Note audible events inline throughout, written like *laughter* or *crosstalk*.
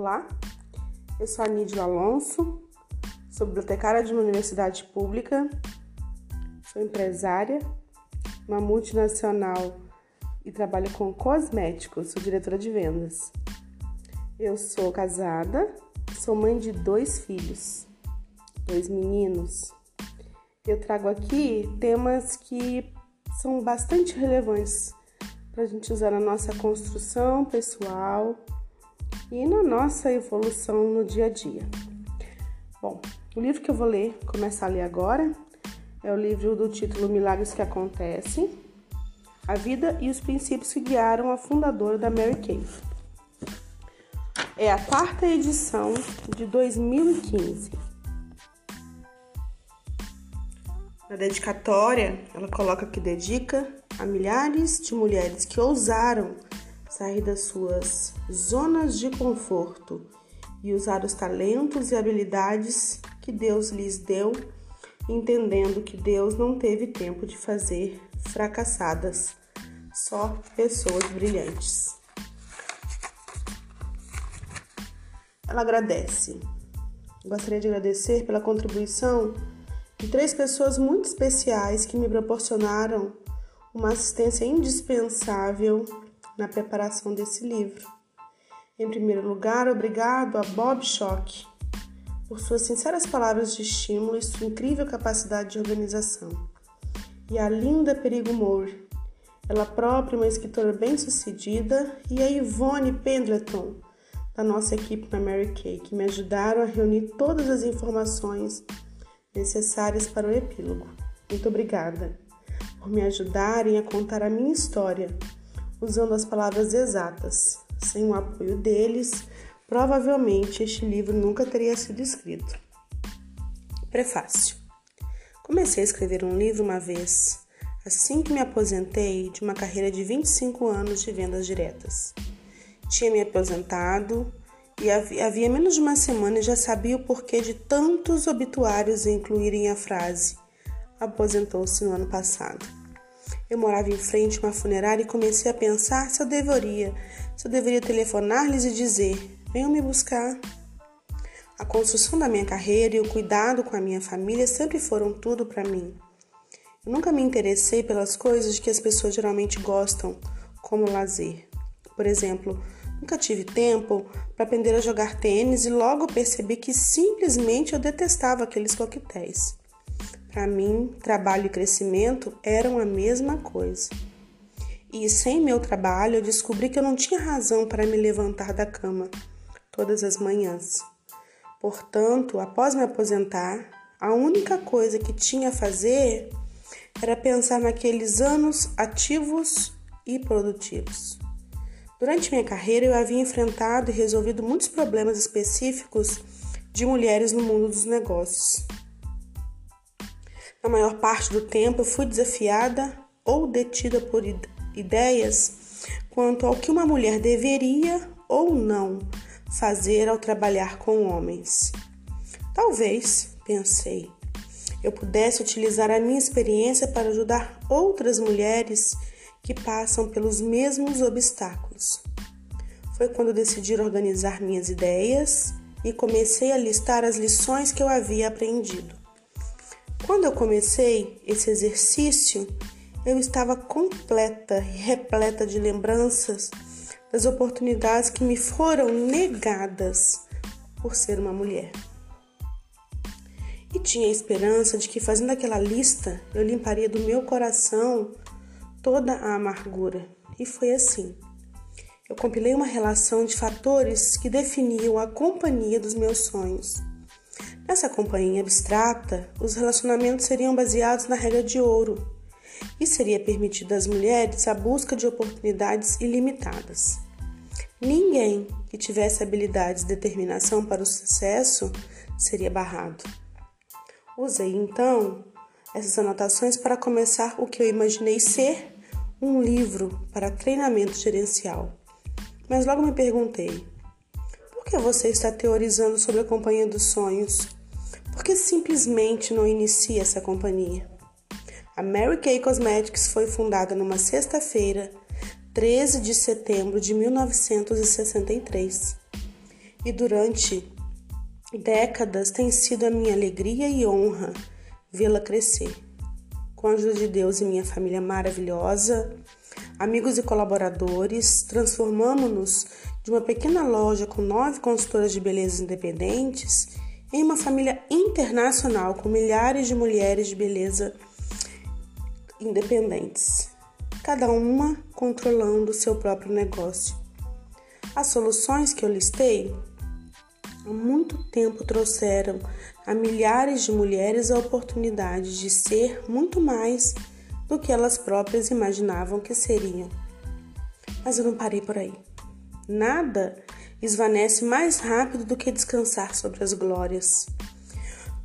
Olá, eu sou a Nídia Alonso, sou bibliotecária de uma universidade pública, sou empresária, uma multinacional e trabalho com cosméticos, sou diretora de vendas. Eu sou casada, sou mãe de dois filhos, dois meninos. Eu trago aqui temas que são bastante relevantes para a gente usar na nossa construção pessoal e na nossa evolução no dia a dia. Bom, o livro que eu vou ler, começar a ler agora, é o livro do título Milagres que Acontecem, a vida e os princípios que guiaram a fundadora da Mary Kay. É a quarta edição de 2015. Na dedicatória, ela coloca que dedica a milhares de mulheres que ousaram sair das suas zonas de conforto e usar os talentos e habilidades que Deus lhes deu, entendendo que Deus não teve tempo de fazer fracassadas, só pessoas brilhantes. Ela agradece. Gostaria de agradecer pela contribuição de três pessoas muito especiais que me proporcionaram uma assistência indispensável na preparação desse livro. Em primeiro lugar, obrigado a Bob Schock por suas sinceras palavras de estímulo e sua incrível capacidade de organização. E a Linda Perigo Moore, ela própria uma escritora bem-sucedida, e a Yvonne Pendleton, da nossa equipe na Mary Kay, que me ajudaram a reunir todas as informações necessárias para o epílogo. Muito obrigada por me ajudarem a contar a minha história usando as palavras exatas. Sem o apoio deles, provavelmente este livro nunca teria sido escrito. Prefácio. Comecei a escrever um livro uma vez, assim que me aposentei de uma carreira de 25 anos de vendas diretas. Tinha me aposentado e havia menos de uma semana e já sabia o porquê de tantos obituários incluírem a frase aposentou-se no ano passado. Eu morava em frente a uma funerária e comecei a pensar se eu deveria, se eu deveria telefonar-lhes e dizer: venham me buscar. A construção da minha carreira e o cuidado com a minha família sempre foram tudo para mim. Eu nunca me interessei pelas coisas que as pessoas geralmente gostam, como lazer. Por exemplo, nunca tive tempo para aprender a jogar tênis e logo percebi que simplesmente eu detestava aqueles coquetéis. Para mim, trabalho e crescimento eram a mesma coisa. E sem meu trabalho, eu descobri que eu não tinha razão para me levantar da cama todas as manhãs. Portanto, após me aposentar, a única coisa que tinha a fazer era pensar naqueles anos ativos e produtivos. Durante minha carreira, eu havia enfrentado e resolvido muitos problemas específicos de mulheres no mundo dos negócios. Na maior parte do tempo, eu fui desafiada ou detida por ideias quanto ao que uma mulher deveria ou não fazer ao trabalhar com homens. Talvez, pensei, eu pudesse utilizar a minha experiência para ajudar outras mulheres que passam pelos mesmos obstáculos. Foi quando decidi organizar minhas ideias e comecei a listar as lições que eu havia aprendido. Quando eu comecei esse exercício, eu estava completa e repleta de lembranças das oportunidades que me foram negadas por ser uma mulher. E tinha a esperança de que fazendo aquela lista eu limparia do meu coração toda a amargura. E foi assim. Eu compilei uma relação de fatores que definiam a companhia dos meus sonhos. Nessa companhia abstrata, os relacionamentos seriam baseados na regra de ouro e seria permitido às mulheres a busca de oportunidades ilimitadas. Ninguém que tivesse habilidades e determinação para o sucesso seria barrado. Usei então essas anotações para começar o que eu imaginei ser um livro para treinamento gerencial. Mas logo me perguntei: por que você está teorizando sobre a companhia dos sonhos? Por que simplesmente não inicia essa companhia? A Mary Kay Cosmetics foi fundada numa sexta-feira, 13 de setembro de 1963. e durante décadas tem sido a minha alegria e honra vê-la crescer. Com a ajuda de Deus e minha família maravilhosa, amigos e colaboradores, transformamos-nos de uma pequena loja com nove consultoras de beleza independentes em uma família internacional com milhares de mulheres de beleza independentes, cada uma controlando seu próprio negócio. As soluções que eu listei há muito tempo trouxeram a milhares de mulheres a oportunidade de ser muito mais do que elas próprias imaginavam que seriam. Mas eu não parei por aí. Nada esvanece mais rápido do que descansar sobre as glórias.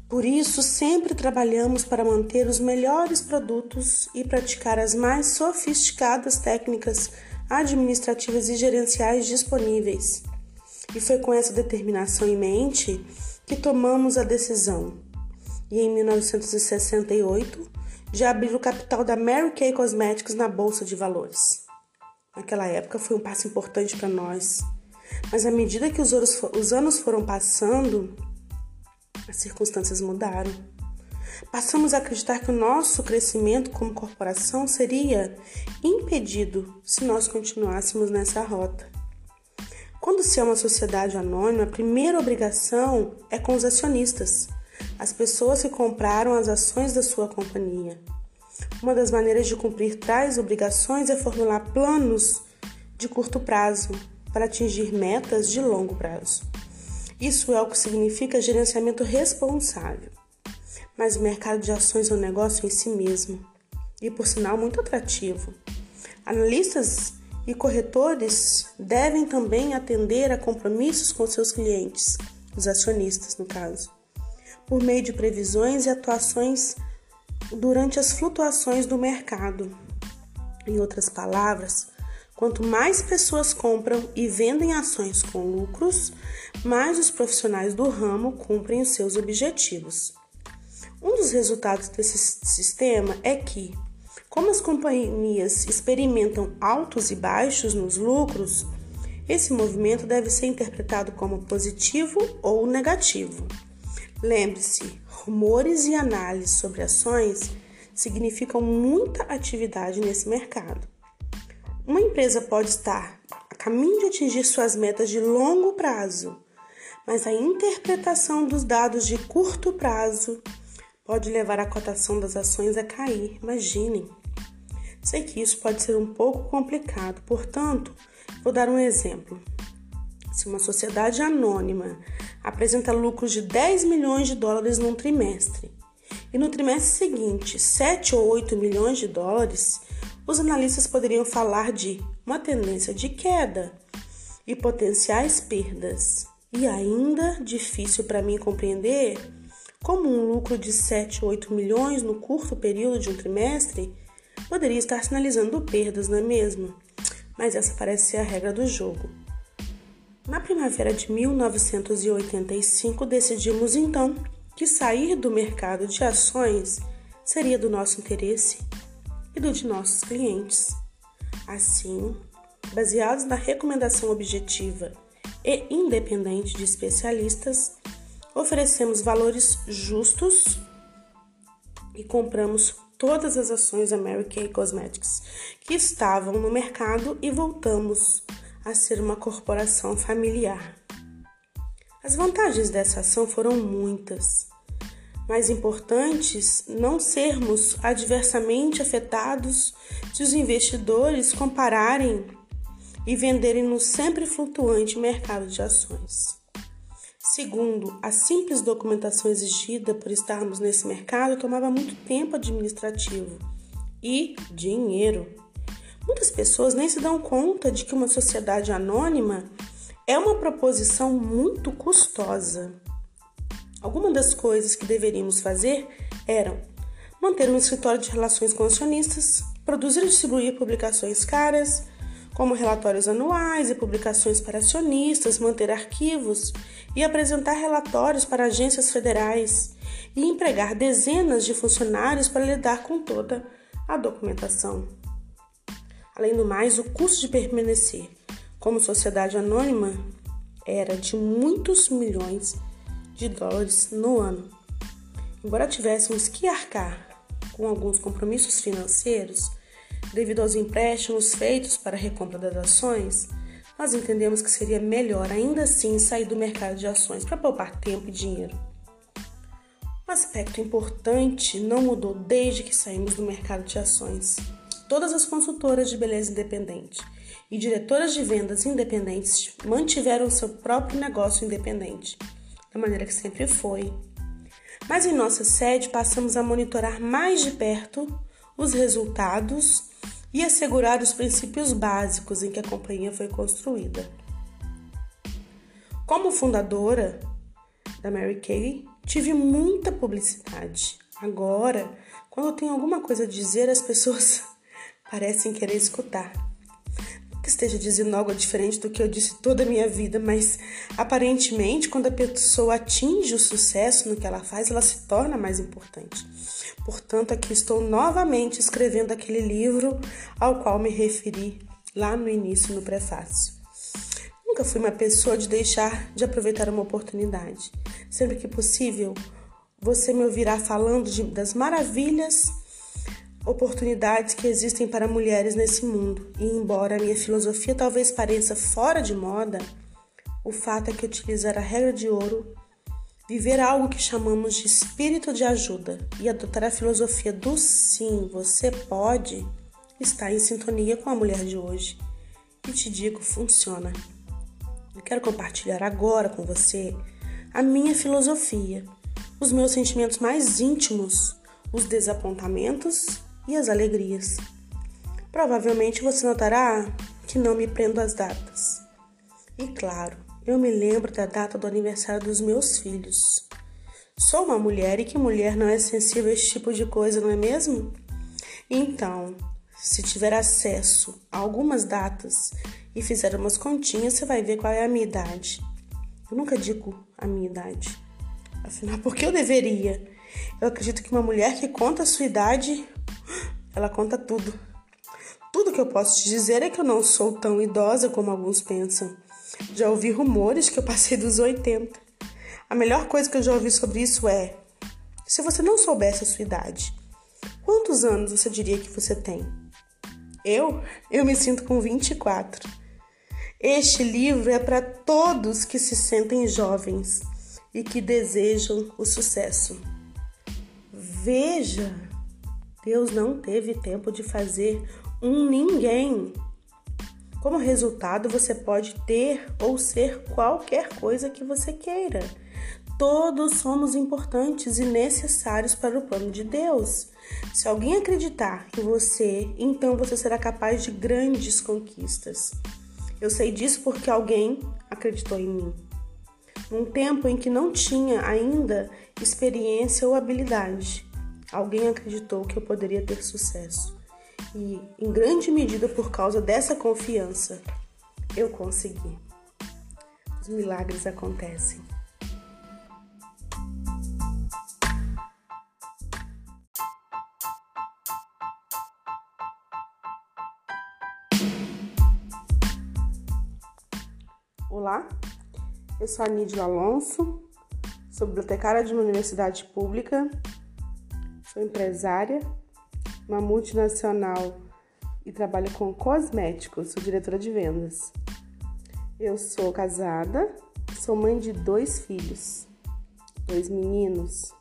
Por isso, sempre trabalhamos para manter os melhores produtos e praticar as mais sofisticadas técnicas administrativas e gerenciais disponíveis. E foi com essa determinação em mente que tomamos a decisão. E em 1968, de abrir o capital da Mary Kay Cosmetics na bolsa de valores. Naquela época foi um passo importante para nós, mas à medida que os anos foram passando, as circunstâncias mudaram. Passamos a acreditar que o nosso crescimento como corporação seria impedido se nós continuássemos nessa rota. Quando se é uma sociedade anônima, a primeira obrigação é com os acionistas, as pessoas que compraram as ações da sua companhia. Uma das maneiras de cumprir tais obrigações é formular planos de curto prazo para atingir metas de longo prazo. Isso é o que significa gerenciamento responsável. Mas o mercado de ações é um negócio em si mesmo e, por sinal, muito atrativo. Analistas e corretores devem também atender a compromissos com seus clientes, os acionistas, no caso, por meio de previsões e atuações durante as flutuações do mercado. Em outras palavras, quanto mais pessoas compram e vendem ações com lucros, mais os profissionais do ramo cumprem os seus objetivos. Um dos resultados desse sistema é que, como as companhias experimentam altos e baixos nos lucros, esse movimento deve ser interpretado como positivo ou negativo. Lembre-se, rumores e análises sobre ações significam muita atividade nesse mercado. Uma empresa pode estar a caminho de atingir suas metas de longo prazo, mas a interpretação dos dados de curto prazo pode levar a cotação das ações a cair. Imaginem. Sei que isso pode ser um pouco complicado, portanto, vou dar um exemplo. Se uma sociedade anônima apresenta lucros de 10 milhões de dólares num trimestre e no trimestre seguinte 7 ou 8 milhões de dólares, os analistas poderiam falar de uma tendência de queda e potenciais perdas. E ainda difícil para mim compreender como um lucro de 7 ou 8 milhões no curto período de um trimestre poderia estar sinalizando perdas, não é mesmo? Mas essa parece ser a regra do jogo. Na primavera de 1985, decidimos então que sair do mercado de ações seria do nosso interesse e do de nossos clientes. Assim, baseados na recomendação objetiva e independente de especialistas, oferecemos valores justos e compramos todas as ações da Mary Kay Cosmetics que estavam no mercado e voltamos a ser uma corporação familiar. As vantagens dessa ação foram muitas. Mais importantes, não sermos adversamente afetados se os investidores compararem e venderem no sempre flutuante mercado de ações. Segundo, a simples documentação exigida por estarmos nesse mercado tomava muito tempo administrativo e dinheiro. Muitas pessoas nem se dão conta de que uma sociedade anônima é uma proposição muito custosa. Algumas das coisas que deveríamos fazer eram manter um escritório de relações com acionistas, produzir e distribuir publicações caras, como relatórios anuais e publicações para acionistas, manter arquivos e apresentar relatórios para agências federais e empregar dezenas de funcionários para lidar com toda a documentação. Além do mais, o custo de permanecer como sociedade anônima era de muitos milhões de dólares no ano. Embora tivéssemos que arcar com alguns compromissos financeiros devido aos empréstimos feitos para a recompra das ações, nós entendemos que seria melhor ainda assim sair do mercado de ações para poupar tempo e dinheiro. Um aspecto importante não mudou desde que saímos do mercado de ações. Todas as consultoras de beleza independente e diretoras de vendas independentes mantiveram seu próprio negócio independente, da maneira que sempre foi. Mas em nossa sede passamos a monitorar mais de perto os resultados e assegurar os princípios básicos em que a companhia foi construída. Como fundadora da Mary Kay, tive muita publicidade. Agora, quando eu tenho alguma coisa a dizer, as pessoas *laughs* parecem querer escutar que esteja dizendo algo diferente do que eu disse toda a minha vida, mas aparentemente, quando a pessoa atinge o sucesso no que ela faz, ela se torna mais importante. Portanto, aqui estou novamente escrevendo aquele livro ao qual me referi lá no início, no prefácio. Nunca fui uma pessoa de deixar de aproveitar uma oportunidade. Sempre que possível, você me ouvirá falando de, das maravilhas oportunidades que existem para mulheres nesse mundo. E embora a minha filosofia talvez pareça fora de moda, o fato é que utilizar a regra de ouro, viver algo que chamamos de espírito de ajuda e adotar a filosofia do sim, você pode, está em sintonia com a mulher de hoje. E te digo, funciona. Eu quero compartilhar agora com você a minha filosofia, os meus sentimentos mais íntimos, os desapontamentos e as alegrias. Provavelmente você notará que não me prendo às datas. E claro, eu me lembro da data do aniversário dos meus filhos. Sou uma mulher e que mulher não é sensível a esse tipo de coisa, não é mesmo? Então, se tiver acesso a algumas datas e fizer umas continhas, você vai ver qual é a minha idade. Eu nunca digo a minha idade. Afinal, *laughs* por que eu deveria? Eu acredito que uma mulher que conta a sua idade ela conta tudo. Tudo que eu posso te dizer é que eu não sou tão idosa como alguns pensam. Já ouvi rumores que eu passei dos 80. A melhor coisa que eu já ouvi sobre isso é: se você não soubesse a sua idade, quantos anos você diria que você tem? Eu? Eu me sinto com 24. Este livro é para todos que se sentem jovens e que desejam o sucesso. Veja Deus não teve tempo de fazer um ninguém. Como resultado, você pode ter ou ser qualquer coisa que você queira. Todos somos importantes e necessários para o plano de Deus. Se alguém acreditar em você, então você será capaz de grandes conquistas. Eu sei disso porque alguém acreditou em mim. Num tempo em que não tinha ainda experiência ou habilidade, alguém acreditou que eu poderia ter sucesso. E, em grande medida por causa dessa confiança, eu consegui. Os milagres acontecem. Olá, eu sou a Nídia Alonso, sou bibliotecária de uma universidade pública Sou empresária, uma multinacional e trabalho com cosméticos, sou diretora de vendas. Eu sou casada, sou mãe de dois filhos, dois meninos.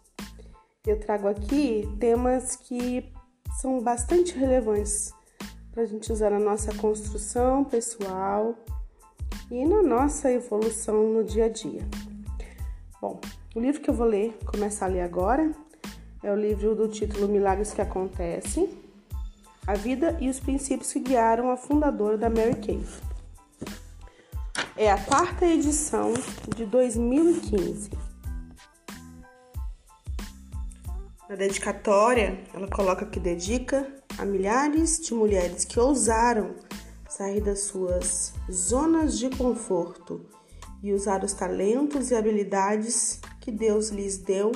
Eu trago aqui temas que são bastante relevantes para a gente usar na nossa construção pessoal e na nossa evolução no dia a dia. Bom, o livro que eu vou ler, começar a ler agora, é o livro do título Milagres que Acontecem, a vida e os princípios que guiaram a fundadora da Mary Kay. É a quarta edição de 2015. Na dedicatória, ela coloca que dedica a milhares de mulheres que ousaram sair das suas zonas de conforto e usar os talentos e habilidades que Deus lhes deu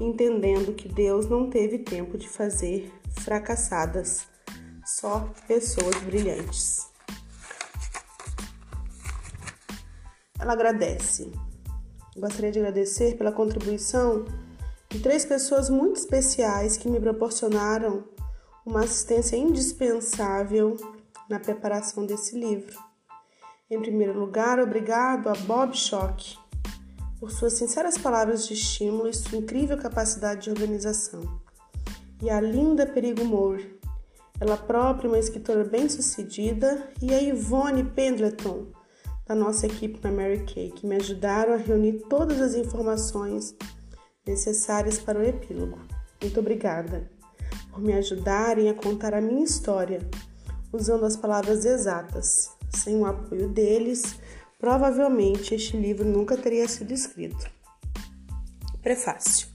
entendendo que Deus não teve tempo de fazer fracassadas, só pessoas brilhantes. ela agradece. Gostaria de agradecer pela contribuição de três pessoas muito especiais que me proporcionaram uma assistência indispensável na preparação desse livro. Em primeiro lugar, obrigado a Bob Schock por suas sinceras palavras de estímulo e sua incrível capacidade de organização. E a linda Perigo Moore, ela própria uma escritora bem-sucedida, e a Yvonne Pendleton, da nossa equipe na Mary Kay, que me ajudaram a reunir todas as informações necessárias para o epílogo. Muito obrigada por me ajudarem a contar a minha história usando as palavras exatas. Sem o apoio deles, provavelmente este livro nunca teria sido escrito. Prefácio.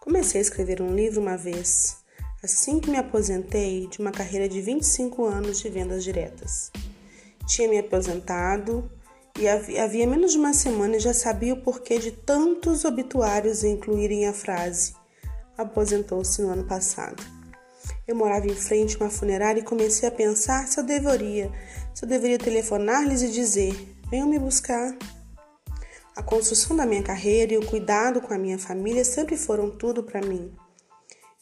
Comecei a escrever um livro uma vez, assim que me aposentei de uma carreira de 25 anos de vendas diretas. Tinha me aposentado e havia menos de uma semana e já sabia o porquê de tantos obituários incluírem a frase aposentou-se no ano passado. Eu morava em frente a uma funerária e comecei a pensar se eu deveria, se eu deveria telefonar-lhes e dizer: venham me buscar. A construção da minha carreira e o cuidado com a minha família sempre foram tudo para mim.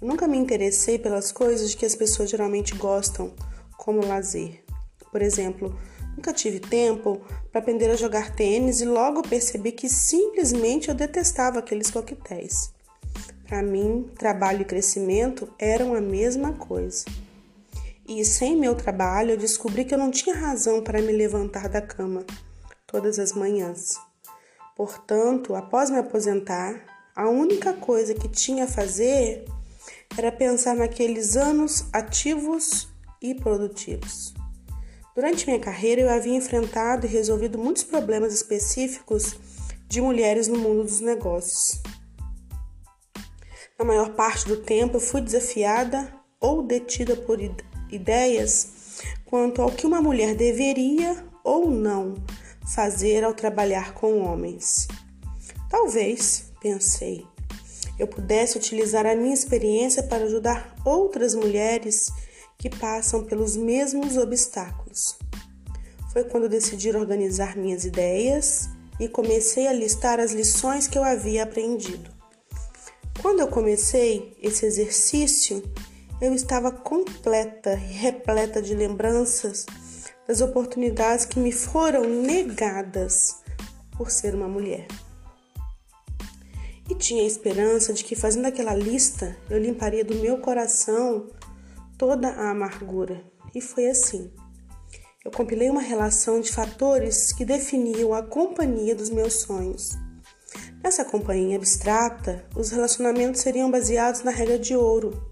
Eu nunca me interessei pelas coisas que as pessoas geralmente gostam, como lazer. Por exemplo, nunca tive tempo para aprender a jogar tênis e logo percebi que simplesmente eu detestava aqueles coquetéis. Para mim, trabalho e crescimento eram a mesma coisa. E sem meu trabalho, eu descobri que eu não tinha razão para me levantar da cama todas as manhãs. Portanto, após me aposentar, a única coisa que tinha a fazer era pensar naqueles anos ativos e produtivos. Durante minha carreira, eu havia enfrentado e resolvido muitos problemas específicos de mulheres no mundo dos negócios. Na maior parte do tempo, eu fui desafiada ou detida por ideias quanto ao que uma mulher deveria ou não fazer ao trabalhar com homens. Talvez, pensei, eu pudesse utilizar a minha experiência para ajudar outras mulheres que passam pelos mesmos obstáculos. Foi quando decidi organizar minhas ideias e comecei a listar as lições que eu havia aprendido. Quando eu comecei esse exercício, eu estava completa e repleta de lembranças das oportunidades que me foram negadas por ser uma mulher. E tinha a esperança de que fazendo aquela lista eu limparia do meu coração toda a amargura. E foi assim. Eu compilei uma relação de fatores que definiam a companhia dos meus sonhos. Nessa companhia abstrata, os relacionamentos seriam baseados na regra de ouro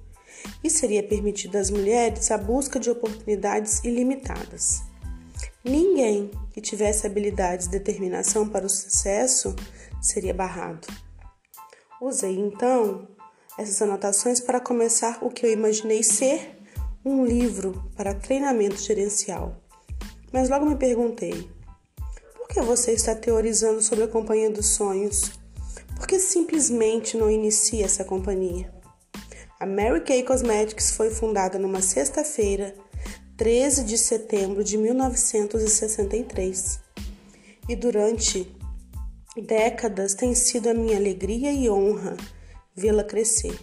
e seria permitido às mulheres a busca de oportunidades ilimitadas. Ninguém que tivesse habilidades e determinação para o sucesso seria barrado. Usei então essas anotações para começar o que eu imaginei ser um livro para treinamento gerencial. Mas logo me perguntei: por que você está teorizando sobre a companhia dos sonhos? Por que simplesmente não inicia essa companhia? A Mary Kay Cosmetics foi fundada numa sexta-feira 13 de setembro de 1963. E durante décadas tem sido a minha alegria e honra vê-la crescer.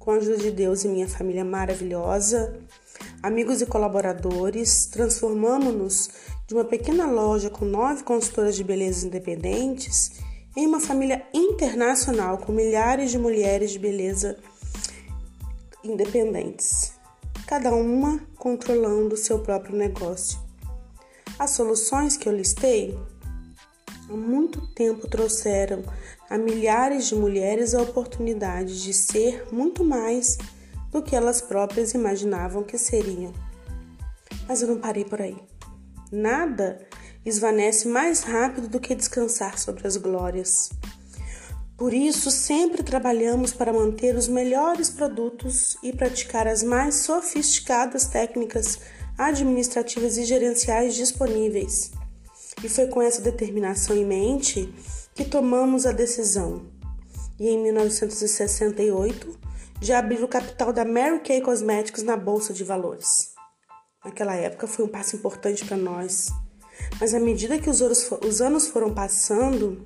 Com a ajuda de Deus e minha família maravilhosa, amigos e colaboradores, transformamos-nos de uma pequena loja com nove consultoras de beleza independentes em uma família internacional com milhares de mulheres de beleza independentes cada uma controlando seu próprio negócio. As soluções que eu listei há muito tempo trouxeram a milhares de mulheres a oportunidade de ser muito mais do que elas próprias imaginavam que seriam. Mas eu não parei por aí. Nada esvanece mais rápido do que descansar sobre as glórias. Por isso, sempre trabalhamos para manter os melhores produtos e praticar as mais sofisticadas técnicas administrativas e gerenciais disponíveis. E foi com essa determinação em mente que tomamos a decisão, e em 1968, de abrir o capital da Mary Kay Cosmetics na Bolsa de Valores. Naquela época foi um passo importante para nós. Mas à medida que os, os anos foram passando,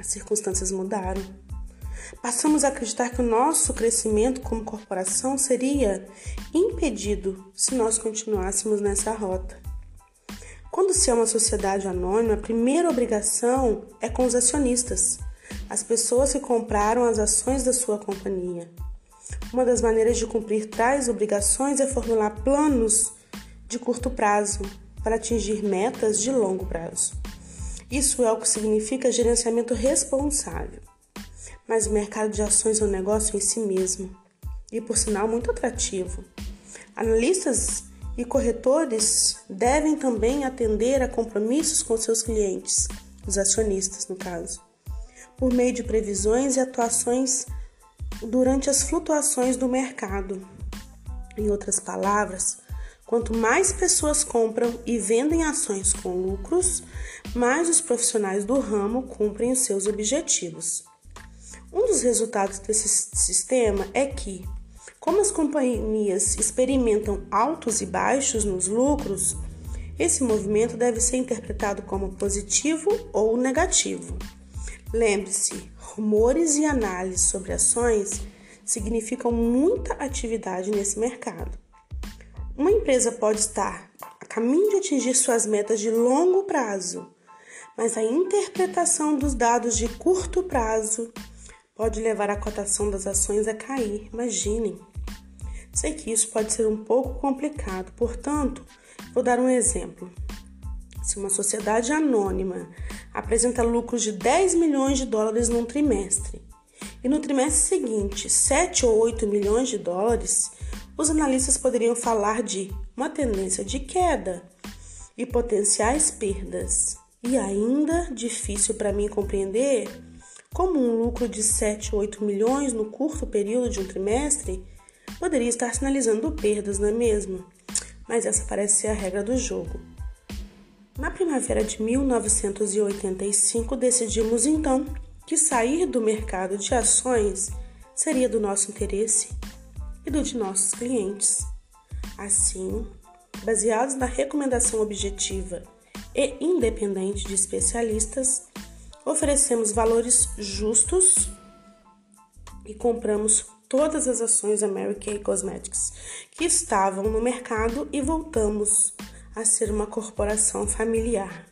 as circunstâncias mudaram. Passamos a acreditar que o nosso crescimento como corporação seria impedido se nós continuássemos nessa rota. Quando se é uma sociedade anônima, a primeira obrigação é com os acionistas, as pessoas que compraram as ações da sua companhia. Uma das maneiras de cumprir tais obrigações é formular planos de curto prazo para atingir metas de longo prazo. Isso é o que significa gerenciamento responsável. Mas o mercado de ações é um negócio em si mesmo e, por sinal, muito atrativo. Analistas e corretores devem também atender a compromissos com seus clientes, os acionistas, no caso, por meio de previsões e atuações durante as flutuações do mercado. Em outras palavras, quanto mais pessoas compram e vendem ações com lucros, mais os profissionais do ramo cumprem os seus objetivos. Um dos resultados desse sistema é que, como as companhias experimentam altos e baixos nos lucros, esse movimento deve ser interpretado como positivo ou negativo. Lembre-se, rumores e análises sobre ações significam muita atividade nesse mercado. Uma empresa pode estar a caminho de atingir suas metas de longo prazo, mas a interpretação dos dados de curto prazo pode levar a cotação das ações a cair. Imaginem. Sei que isso pode ser um pouco complicado, portanto, vou dar um exemplo. Se uma sociedade anônima apresenta lucros de 10 milhões de dólares num trimestre e no trimestre seguinte 7 ou 8 milhões de dólares, os analistas poderiam falar de uma tendência de queda e potenciais perdas. E ainda difícil para mim compreender como um lucro de 7 ou 8 milhões no curto período de um trimestre poderia estar sinalizando perdas, não é mesmo? Mas essa parece ser a regra do jogo. Na primavera de 1985, decidimos então que sair do mercado de ações seria do nosso interesse e do de nossos clientes. Assim, baseados na recomendação objetiva e independente de especialistas, oferecemos valores justos e compramos todas as ações Kay Cosmetics que estavam no mercado e voltamos a ser uma corporação familiar.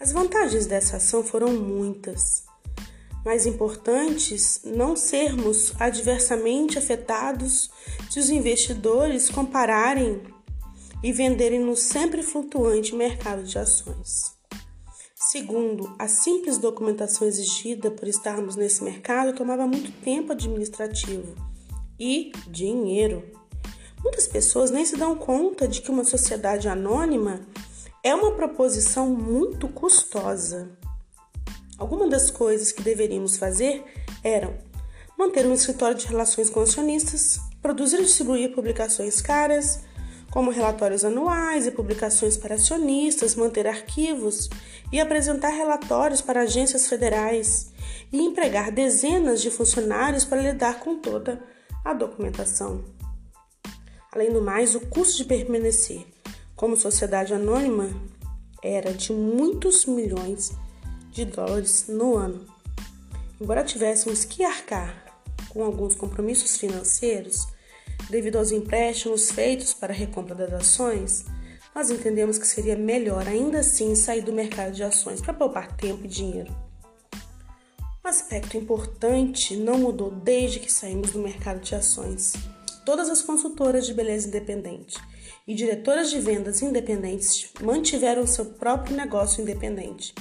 As vantagens dessa ação foram muitas. Mais importantes, não sermos adversamente afetados se os investidores compararem e venderem no sempre flutuante mercado de ações. Segundo, a simples documentação exigida por estarmos nesse mercado tomava muito tempo administrativo e dinheiro. Muitas pessoas nem se dão conta de que uma sociedade anônima é uma proposição muito custosa. Algumas das coisas que deveríamos fazer eram manter um escritório de relações com acionistas, produzir e distribuir publicações caras, como relatórios anuais e publicações para acionistas, manter arquivos e apresentar relatórios para agências federais e empregar dezenas de funcionários para lidar com toda a documentação. Além do mais, o custo de permanecer como sociedade anônima era de muitos milhões de dólares no ano. Embora tivéssemos que arcar com alguns compromissos financeiros, devido aos empréstimos feitos para a recompra das ações, nós entendemos que seria melhor ainda assim sair do mercado de ações para poupar tempo e dinheiro. Um aspecto importante não mudou desde que saímos do mercado de ações. Todas as consultoras de beleza independente e diretoras de vendas independentes mantiveram seu próprio negócio independente,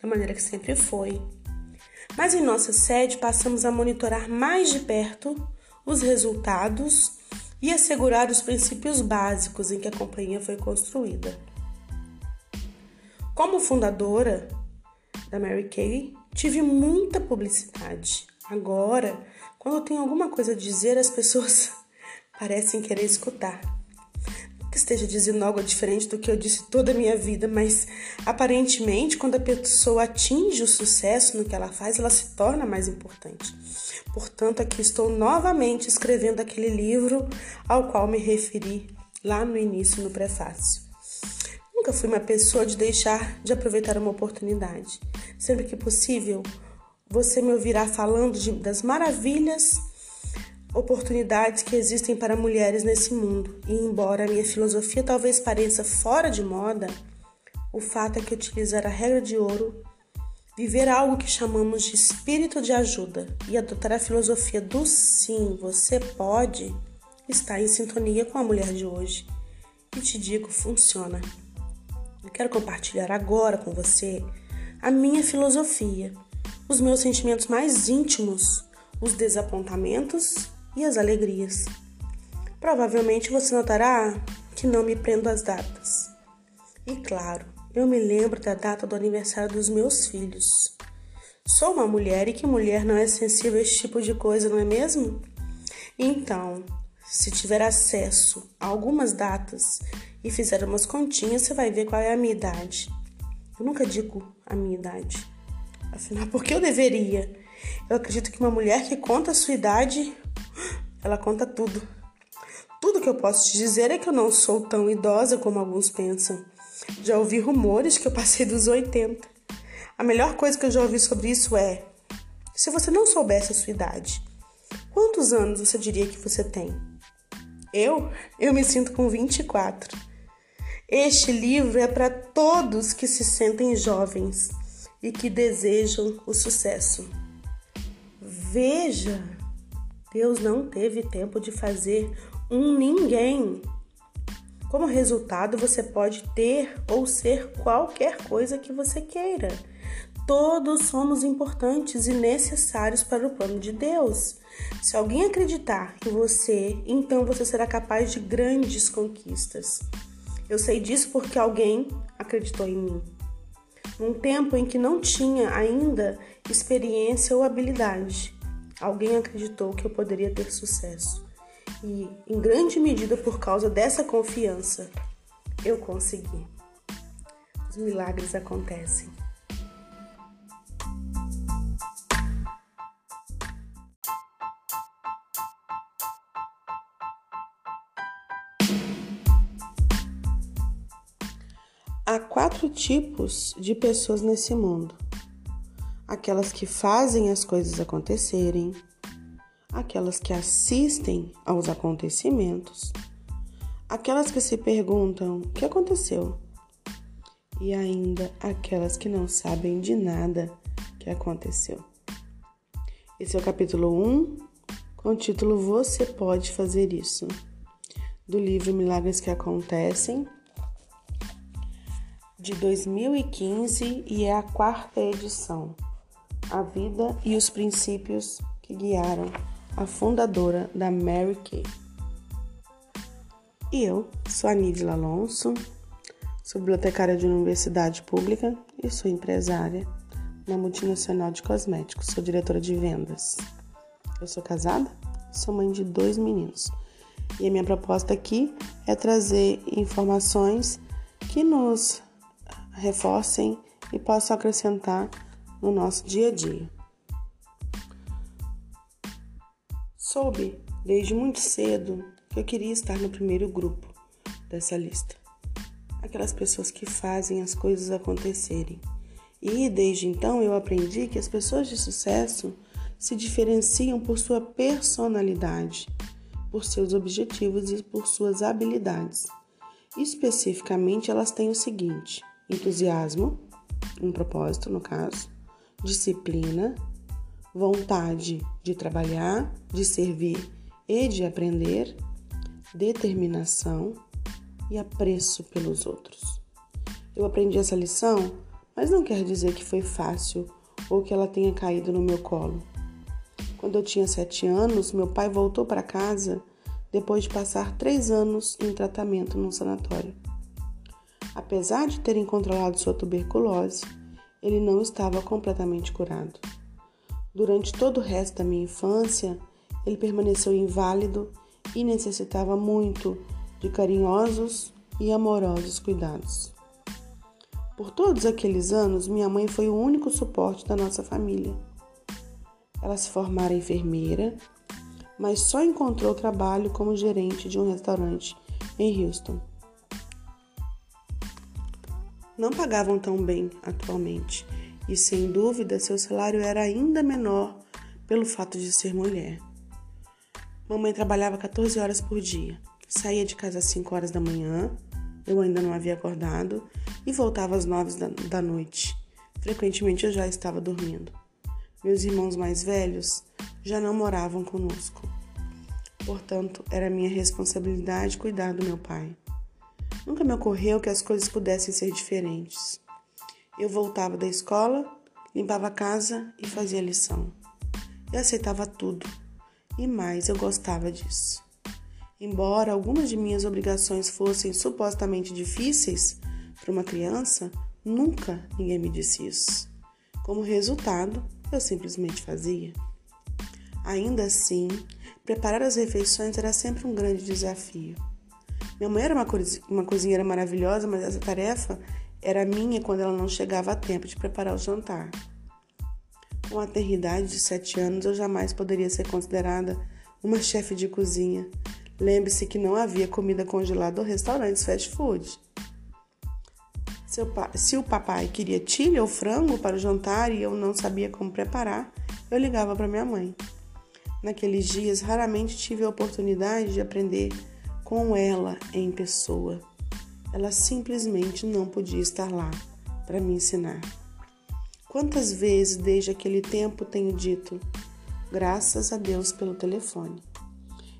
da maneira que sempre foi. Mas em nossa sede passamos a monitorar mais de perto os resultados e assegurar os princípios básicos em que a companhia foi construída. Como fundadora da Mary Kay, tive muita publicidade. Agora, quando eu tenho alguma coisa a dizer, as pessoas *laughs* parecem querer escutar. Que esteja dizendo algo diferente do que eu disse toda a minha vida, mas aparentemente, quando a pessoa atinge o sucesso no que ela faz, ela se torna mais importante. Portanto, aqui estou novamente escrevendo aquele livro ao qual me referi lá no início, no prefácio. nunca fui uma pessoa de deixar de aproveitar uma oportunidade. Sempre que possível, você me ouvirá falando de, das maravilhas oportunidades que existem para mulheres nesse mundo. E embora a minha filosofia talvez pareça fora de moda, o fato é que utilizar a regra de ouro, viver algo que chamamos de espírito de ajuda e adotar a filosofia do sim, você pode, está em sintonia com a mulher de hoje. E te digo, funciona. Eu quero compartilhar agora com você a minha filosofia, os meus sentimentos mais íntimos, os desapontamentos e as alegrias. Provavelmente você notará que não me prendo às datas. E claro, eu me lembro da data do aniversário dos meus filhos. Sou uma mulher e que mulher não é sensível a esse tipo de coisa, não é mesmo? Então, se tiver acesso a algumas datas e fizer umas continhas, você vai ver qual é a minha idade. Eu nunca digo a minha idade. Afinal, *laughs* por que eu deveria? Eu acredito que uma mulher que conta a sua idade ela conta tudo. Tudo que eu posso te dizer é que eu não sou tão idosa como alguns pensam. Já ouvi rumores que eu passei dos 80. A melhor coisa que eu já ouvi sobre isso é: se você não soubesse a sua idade, quantos anos você diria que você tem? Eu? Eu me sinto com 24. Este livro é para todos que se sentem jovens e que desejam o sucesso. Veja! Deus não teve tempo de fazer um ninguém. Como resultado, você pode ter ou ser qualquer coisa que você queira. Todos somos importantes e necessários para o plano de Deus. Se alguém acreditar em você, então você será capaz de grandes conquistas. Eu sei disso porque alguém acreditou em mim. Num tempo em que não tinha ainda experiência ou habilidade. Alguém acreditou que eu poderia ter sucesso. E, em grande medida por causa dessa confiança, eu consegui. Os milagres acontecem. Há quatro tipos de pessoas nesse mundo aquelas que fazem as coisas acontecerem, aquelas que assistem aos acontecimentos, aquelas que se perguntam o que aconteceu? E ainda aquelas que não sabem de nada que aconteceu. Esse é o capítulo 1, com o título Você Pode Fazer Isso, do livro Milagres que Acontecem, de 2015 e é a quarta edição a vida e os princípios que guiaram a fundadora da Mary Kay. E eu sou a Nidla Alonso, sou bibliotecária de universidade pública e sou empresária na multinacional de cosméticos, sou diretora de vendas. Eu sou casada, sou mãe de dois meninos. E a minha proposta aqui é trazer informações que nos reforcem e possam acrescentar no nosso dia a dia. Soube desde muito cedo que eu queria estar no primeiro grupo dessa lista. Aquelas pessoas que fazem as coisas acontecerem. E desde então eu aprendi que as pessoas de sucesso se diferenciam por sua personalidade, por seus objetivos e por suas habilidades. Especificamente, elas têm o seguinte: entusiasmo, um propósito no caso, disciplina, vontade de trabalhar, de servir e de aprender, determinação e apreço pelos outros. Eu aprendi essa lição, mas não quer dizer que foi fácil ou que ela tenha caído no meu colo. Quando eu tinha sete anos, meu pai voltou para casa depois de passar três anos em tratamento num sanatório. Apesar de terem controlado sua tuberculose, ele não estava completamente curado. Durante todo o resto da minha infância, ele permaneceu inválido e necessitava muito de carinhosos e amorosos cuidados. Por todos aqueles anos, minha mãe foi o único suporte da nossa família. Ela se formara enfermeira, mas só encontrou trabalho como gerente de um restaurante em Houston. Não pagavam tão bem atualmente e, sem dúvida, seu salário era ainda menor pelo fato de ser mulher. Mamãe trabalhava 14 horas por dia, saía de casa às 5 horas da manhã, eu ainda não havia acordado, e voltava às 9 da, da noite. Frequentemente eu já estava dormindo. Meus irmãos mais velhos já não moravam conosco. Portanto, era minha responsabilidade cuidar do meu pai. Nunca me ocorreu que as coisas pudessem ser diferentes. Eu voltava da escola, limpava a casa e fazia lição. Eu aceitava tudo e mais eu gostava disso. Embora algumas de minhas obrigações fossem supostamente difíceis para uma criança, nunca ninguém me disse isso. Como resultado, eu simplesmente fazia. Ainda assim, preparar as refeições era sempre um grande desafio. Minha mãe era uma, uma cozinheira maravilhosa, mas essa tarefa era minha quando ela não chegava a tempo de preparar o jantar. Com a tenridade de sete anos, eu jamais poderia ser considerada uma chefe de cozinha. Lembre-se que não havia comida congelada ou restaurantes fast food. Se o papai queria tilha ou frango para o jantar e eu não sabia como preparar, eu ligava para minha mãe. Naqueles dias, raramente tive a oportunidade de aprender com ela em pessoa. Ela simplesmente não podia estar lá para me ensinar. Quantas vezes desde aquele tempo tenho dito, graças a Deus pelo telefone.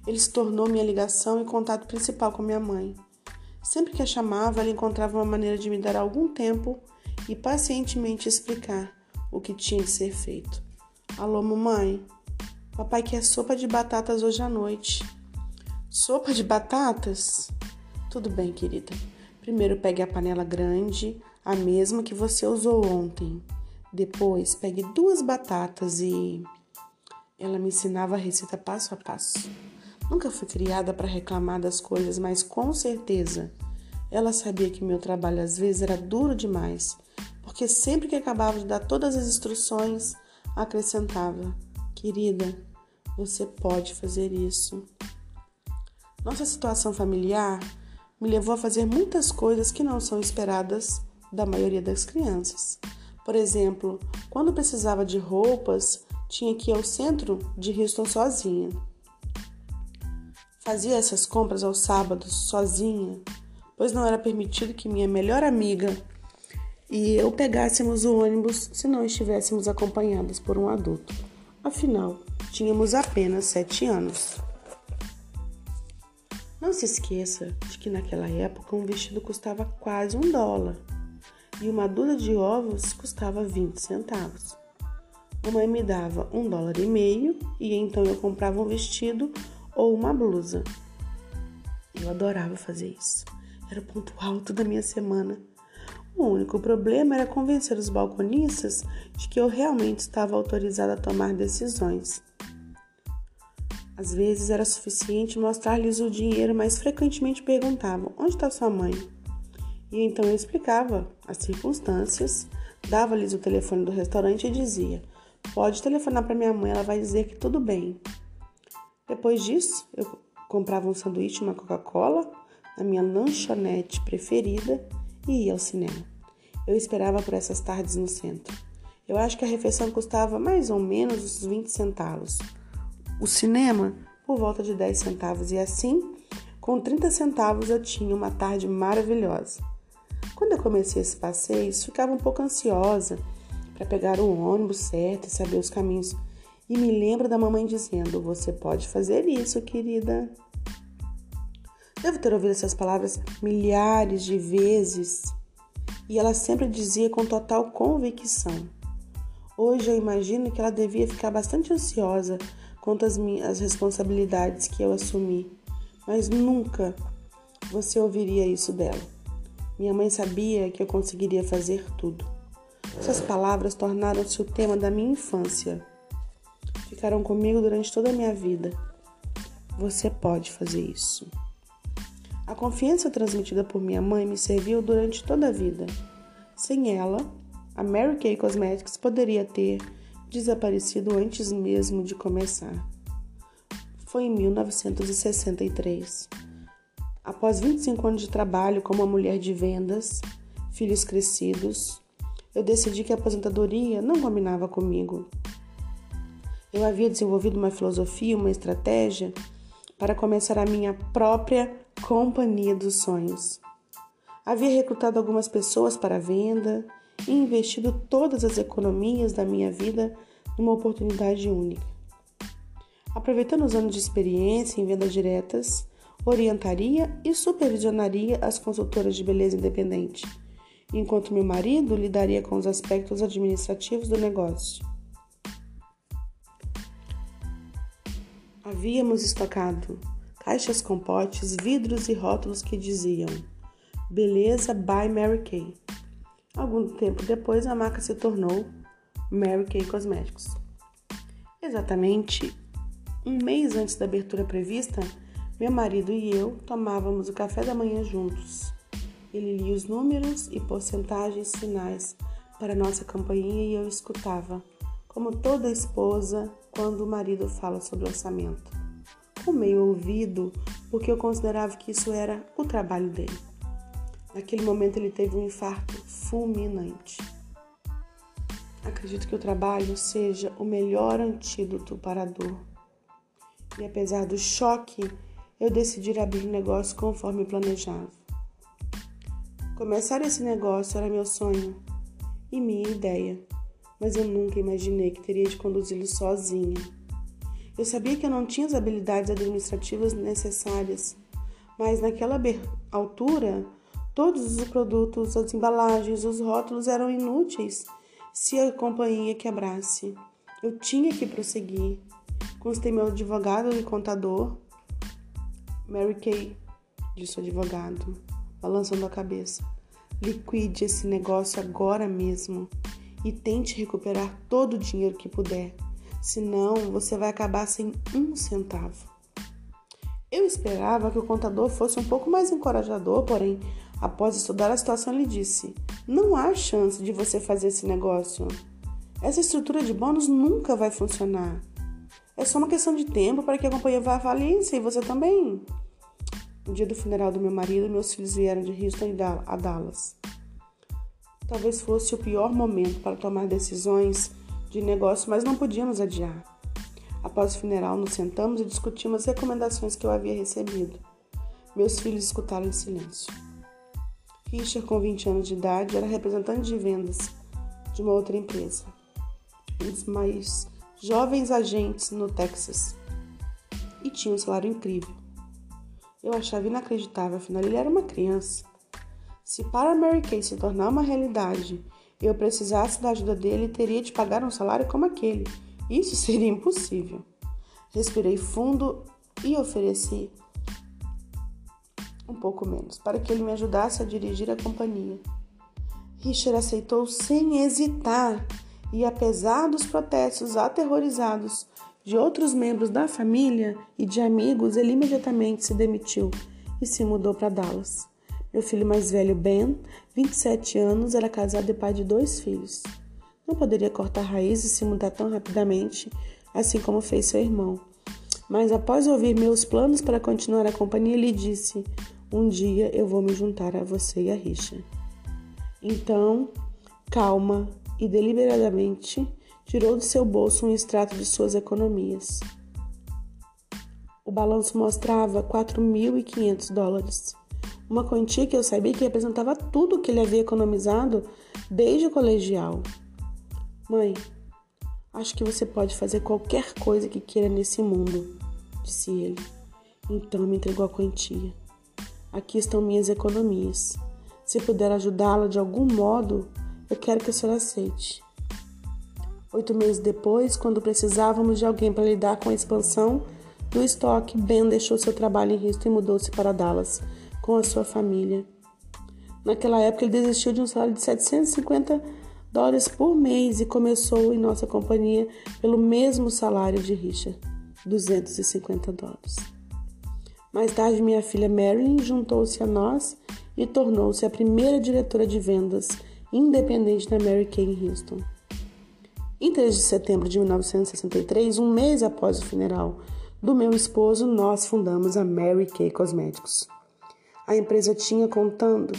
Ele se tornou minha ligação e contato principal com minha mãe. Sempre que a chamava, ela encontrava uma maneira de me dar algum tempo e pacientemente explicar o que tinha de ser feito. Alô, mamãe? Papai quer sopa de batatas hoje à noite. Sopa de batatas? Tudo bem, querida. Primeiro pegue a panela grande, a mesma que você usou ontem. Depois pegue duas batatas e. Ela me ensinava a receita passo a passo. Nunca fui criada para reclamar das coisas, mas com certeza ela sabia que meu trabalho às vezes era duro demais, porque sempre que acabava de dar todas as instruções, acrescentava: Querida, você pode fazer isso. Nossa situação familiar me levou a fazer muitas coisas que não são esperadas da maioria das crianças. Por exemplo, quando precisava de roupas, tinha que ir ao centro de Houston sozinha. Fazia essas compras aos sábados sozinha, pois não era permitido que minha melhor amiga e eu pegássemos o ônibus se não estivéssemos acompanhadas por um adulto. Afinal, tínhamos apenas sete anos. Não se esqueça de que naquela época um vestido custava quase um dólar e uma dúzia de ovos custava 20 centavos. Mamãe me dava um dólar e meio e então eu comprava um vestido ou uma blusa. Eu adorava fazer isso. Era o ponto alto da minha semana. O único problema era convencer os balconistas de que eu realmente estava autorizada a tomar decisões. Às vezes era suficiente mostrar-lhes o dinheiro, mas frequentemente perguntavam: Onde está sua mãe? E então eu explicava as circunstâncias, dava-lhes o telefone do restaurante e dizia: Pode telefonar para minha mãe, ela vai dizer que tudo bem. Depois disso, eu comprava um sanduíche e uma Coca-Cola na minha lanchonete preferida e ia ao cinema. Eu esperava por essas tardes no centro. Eu acho que a refeição custava mais ou menos uns 20 centavos o cinema por volta de 10 centavos e assim, com 30 centavos eu tinha uma tarde maravilhosa. Quando eu comecei esse passeio, ficava um pouco ansiosa para pegar o ônibus certo e saber os caminhos. E me lembro da mamãe dizendo: Você pode fazer isso, querida. Devo ter ouvido essas palavras milhares de vezes e ela sempre dizia com total convicção. Hoje eu imagino que ela devia ficar bastante ansiosa quanto às minhas responsabilidades que eu assumi, mas nunca você ouviria isso dela. Minha mãe sabia que eu conseguiria fazer tudo. Essas palavras tornaram-se o tema da minha infância. Ficaram comigo durante toda a minha vida. Você pode fazer isso. A confiança transmitida por minha mãe me serviu durante toda a vida. Sem ela, a Mary Kay Cosmetics poderia ter desaparecido antes mesmo de começar. Foi em 1963. Após 25 anos de trabalho como uma mulher de vendas, filhos crescidos, eu decidi que a aposentadoria não combinava comigo. Eu havia desenvolvido uma filosofia, uma estratégia para começar a minha própria companhia dos sonhos. Havia recrutado algumas pessoas para a venda e investido todas as economias da minha vida numa oportunidade única. Aproveitando os anos de experiência em vendas diretas, orientaria e supervisionaria as consultoras de beleza independente, enquanto meu marido lidaria com os aspectos administrativos do negócio. Havíamos estocado caixas com potes, vidros e rótulos que diziam Beleza by Mary Kay. Algum tempo depois, a marca se tornou Mary Kay Cosméticos. Exatamente um mês antes da abertura prevista, meu marido e eu tomávamos o café da manhã juntos. Ele lia os números e porcentagens finais para nossa campanha e eu escutava, como toda esposa quando o marido fala sobre orçamento. Com meio ouvido, porque eu considerava que isso era o trabalho dele. Naquele momento ele teve um infarto fulminante. Acredito que o trabalho seja o melhor antídoto para a dor. E apesar do choque, eu decidi abrir o negócio conforme planejava. Começar esse negócio era meu sonho e minha ideia, mas eu nunca imaginei que teria de conduzi-lo sozinha. Eu sabia que eu não tinha as habilidades administrativas necessárias, mas naquela altura, todos os produtos, as embalagens, os rótulos eram inúteis se a companhia quebrasse. Eu tinha que prosseguir. Constei meu advogado e contador Mary Kay, disse o advogado, balançando a cabeça. Liquide esse negócio agora mesmo e tente recuperar todo o dinheiro que puder. Senão, você vai acabar sem um centavo. Eu esperava que o contador fosse um pouco mais encorajador, porém, após estudar a situação, ele disse: Não há chance de você fazer esse negócio. Essa estrutura de bônus nunca vai funcionar. É só uma questão de tempo para que a companhia vá à falência e você também. No dia do funeral do meu marido, meus filhos vieram de Houston a Dallas. Talvez fosse o pior momento para tomar decisões de negócio, mas não podíamos adiar. Após o funeral, nos sentamos e discutimos as recomendações que eu havia recebido. Meus filhos escutaram em silêncio. Richard, com 20 anos de idade, era representante de vendas de uma outra empresa. Um dos mais jovens agentes no Texas e tinha um salário incrível. Eu achava inacreditável, afinal ele era uma criança. Se para Mary Kay se tornar uma realidade eu precisasse da ajuda dele, teria de pagar um salário como aquele. Isso *laughs* seria impossível. Respirei fundo e ofereci um pouco menos, para que ele me ajudasse a dirigir a companhia. Richard aceitou sem hesitar e apesar dos protestos aterrorizados de outros membros da família e de amigos, ele imediatamente se demitiu e se mudou para Dallas. Meu filho mais velho, Ben, 27 anos, era casado e pai de dois filhos. Não poderia cortar raízes e se mudar tão rapidamente, assim como fez seu irmão. Mas após ouvir meus planos para continuar a companhia, ele disse: Um dia eu vou me juntar a você e a Richa. Então, calma, e deliberadamente tirou de seu bolso um extrato de suas economias. O balanço mostrava 4.500 dólares, uma quantia que eu sabia que representava tudo o que ele havia economizado desde o colegial. Mãe, acho que você pode fazer qualquer coisa que queira nesse mundo, disse ele. Então me entregou a quantia. Aqui estão minhas economias. Se puder ajudá-la de algum modo, eu quero que a senhora aceite. Oito meses depois, quando precisávamos de alguém para lidar com a expansão do estoque, Ben deixou seu trabalho em Houston e mudou-se para Dallas com a sua família. Naquela época, ele desistiu de um salário de 750 dólares por mês e começou em nossa companhia pelo mesmo salário de Richard, 250 dólares. Mais tarde, minha filha Marilyn juntou-se a nós e tornou-se a primeira diretora de vendas independente da Mary Kay em Houston. Em 3 de setembro de 1963, um mês após o funeral do meu esposo, nós fundamos a Mary Kay Cosméticos. A empresa tinha contando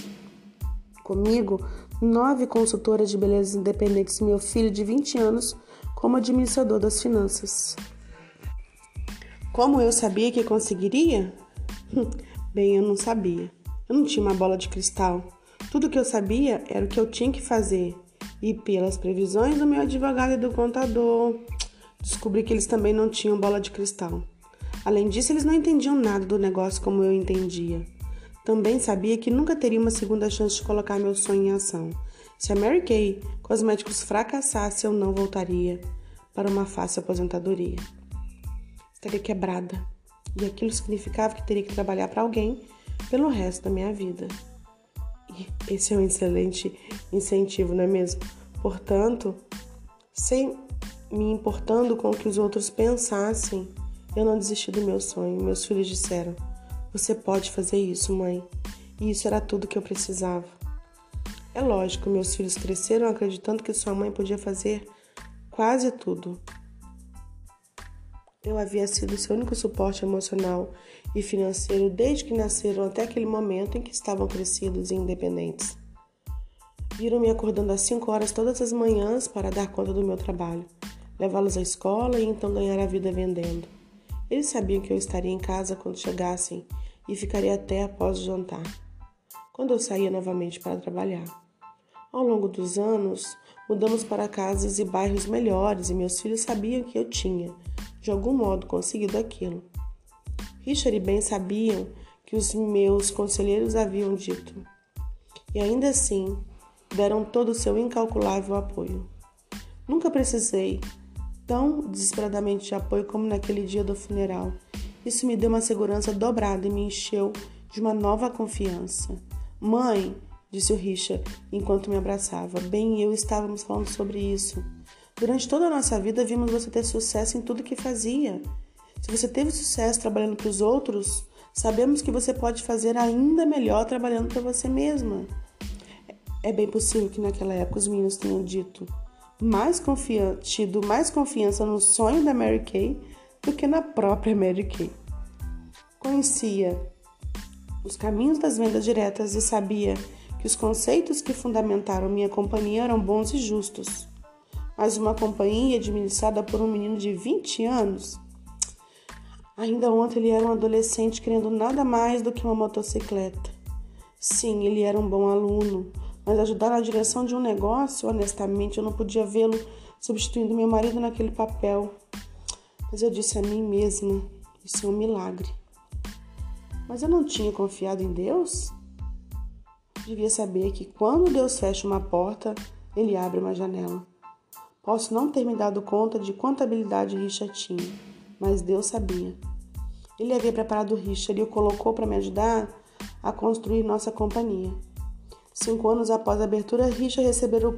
comigo nove consultoras de beleza independentes e meu filho de 20 anos como administrador das finanças. Como eu sabia que conseguiria? *laughs* Bem, eu não sabia. Eu não tinha uma bola de cristal. Tudo que eu sabia era o que eu tinha que fazer. E pelas previsões do meu advogado e do contador, descobri que eles também não tinham bola de cristal. Além disso, eles não entendiam nada do negócio como eu entendia. Também sabia que nunca teria uma segunda chance de colocar meu sonho em ação. Se a Mary Kay Cosméticos fracassasse, eu não voltaria para uma fácil aposentadoria. Estaria quebrada. E aquilo significava que teria que trabalhar para alguém pelo resto da minha vida. E esse é um excelente incentivo, não é mesmo? Portanto, sem me importando com o que os outros pensassem, eu não desisti do meu sonho. Meus filhos disseram: Você pode fazer isso, mãe. E isso era tudo que eu precisava. É lógico, meus filhos cresceram acreditando que sua mãe podia fazer quase tudo. Eu havia sido seu único suporte emocional e financeiro desde que nasceram até aquele momento em que estavam crescidos e independentes. Viram-me acordando às 5 horas todas as manhãs para dar conta do meu trabalho, levá-los à escola e então ganhar a vida vendendo. Eles sabiam que eu estaria em casa quando chegassem e ficaria até após o jantar, quando eu saía novamente para trabalhar. Ao longo dos anos, mudamos para casas e bairros melhores e meus filhos sabiam que eu tinha, de algum modo, conseguido aquilo. Richard e Ben sabiam que os meus conselheiros haviam dito, e ainda assim deram todo o seu incalculável apoio. Nunca precisei tão desesperadamente de apoio como naquele dia do funeral. Isso me deu uma segurança dobrada e me encheu de uma nova confiança. Mãe, disse o Richard enquanto me abraçava, bem eu estávamos falando sobre isso. Durante toda a nossa vida vimos você ter sucesso em tudo que fazia. Se você teve sucesso trabalhando para os outros, sabemos que você pode fazer ainda melhor trabalhando para você mesma. É bem possível que naquela época os meninos tenham dito: mais confiante, tido mais confiança no sonho da Mary Kay do que na própria Mary Kay. Conhecia os caminhos das vendas diretas e sabia que os conceitos que fundamentaram minha companhia eram bons e justos. Mas uma companhia administrada por um menino de 20 anos. Ainda ontem ele era um adolescente querendo nada mais do que uma motocicleta. Sim, ele era um bom aluno, mas ajudar na direção de um negócio, honestamente, eu não podia vê-lo substituindo meu marido naquele papel. Mas eu disse a mim mesma: isso é um milagre. Mas eu não tinha confiado em Deus? Devia saber que quando Deus fecha uma porta, ele abre uma janela. Posso não ter me dado conta de quanta habilidade Richard tinha, mas Deus sabia. Ele havia preparado Richard e o colocou para me ajudar a construir nossa companhia. Cinco anos após a abertura, Richard recebeu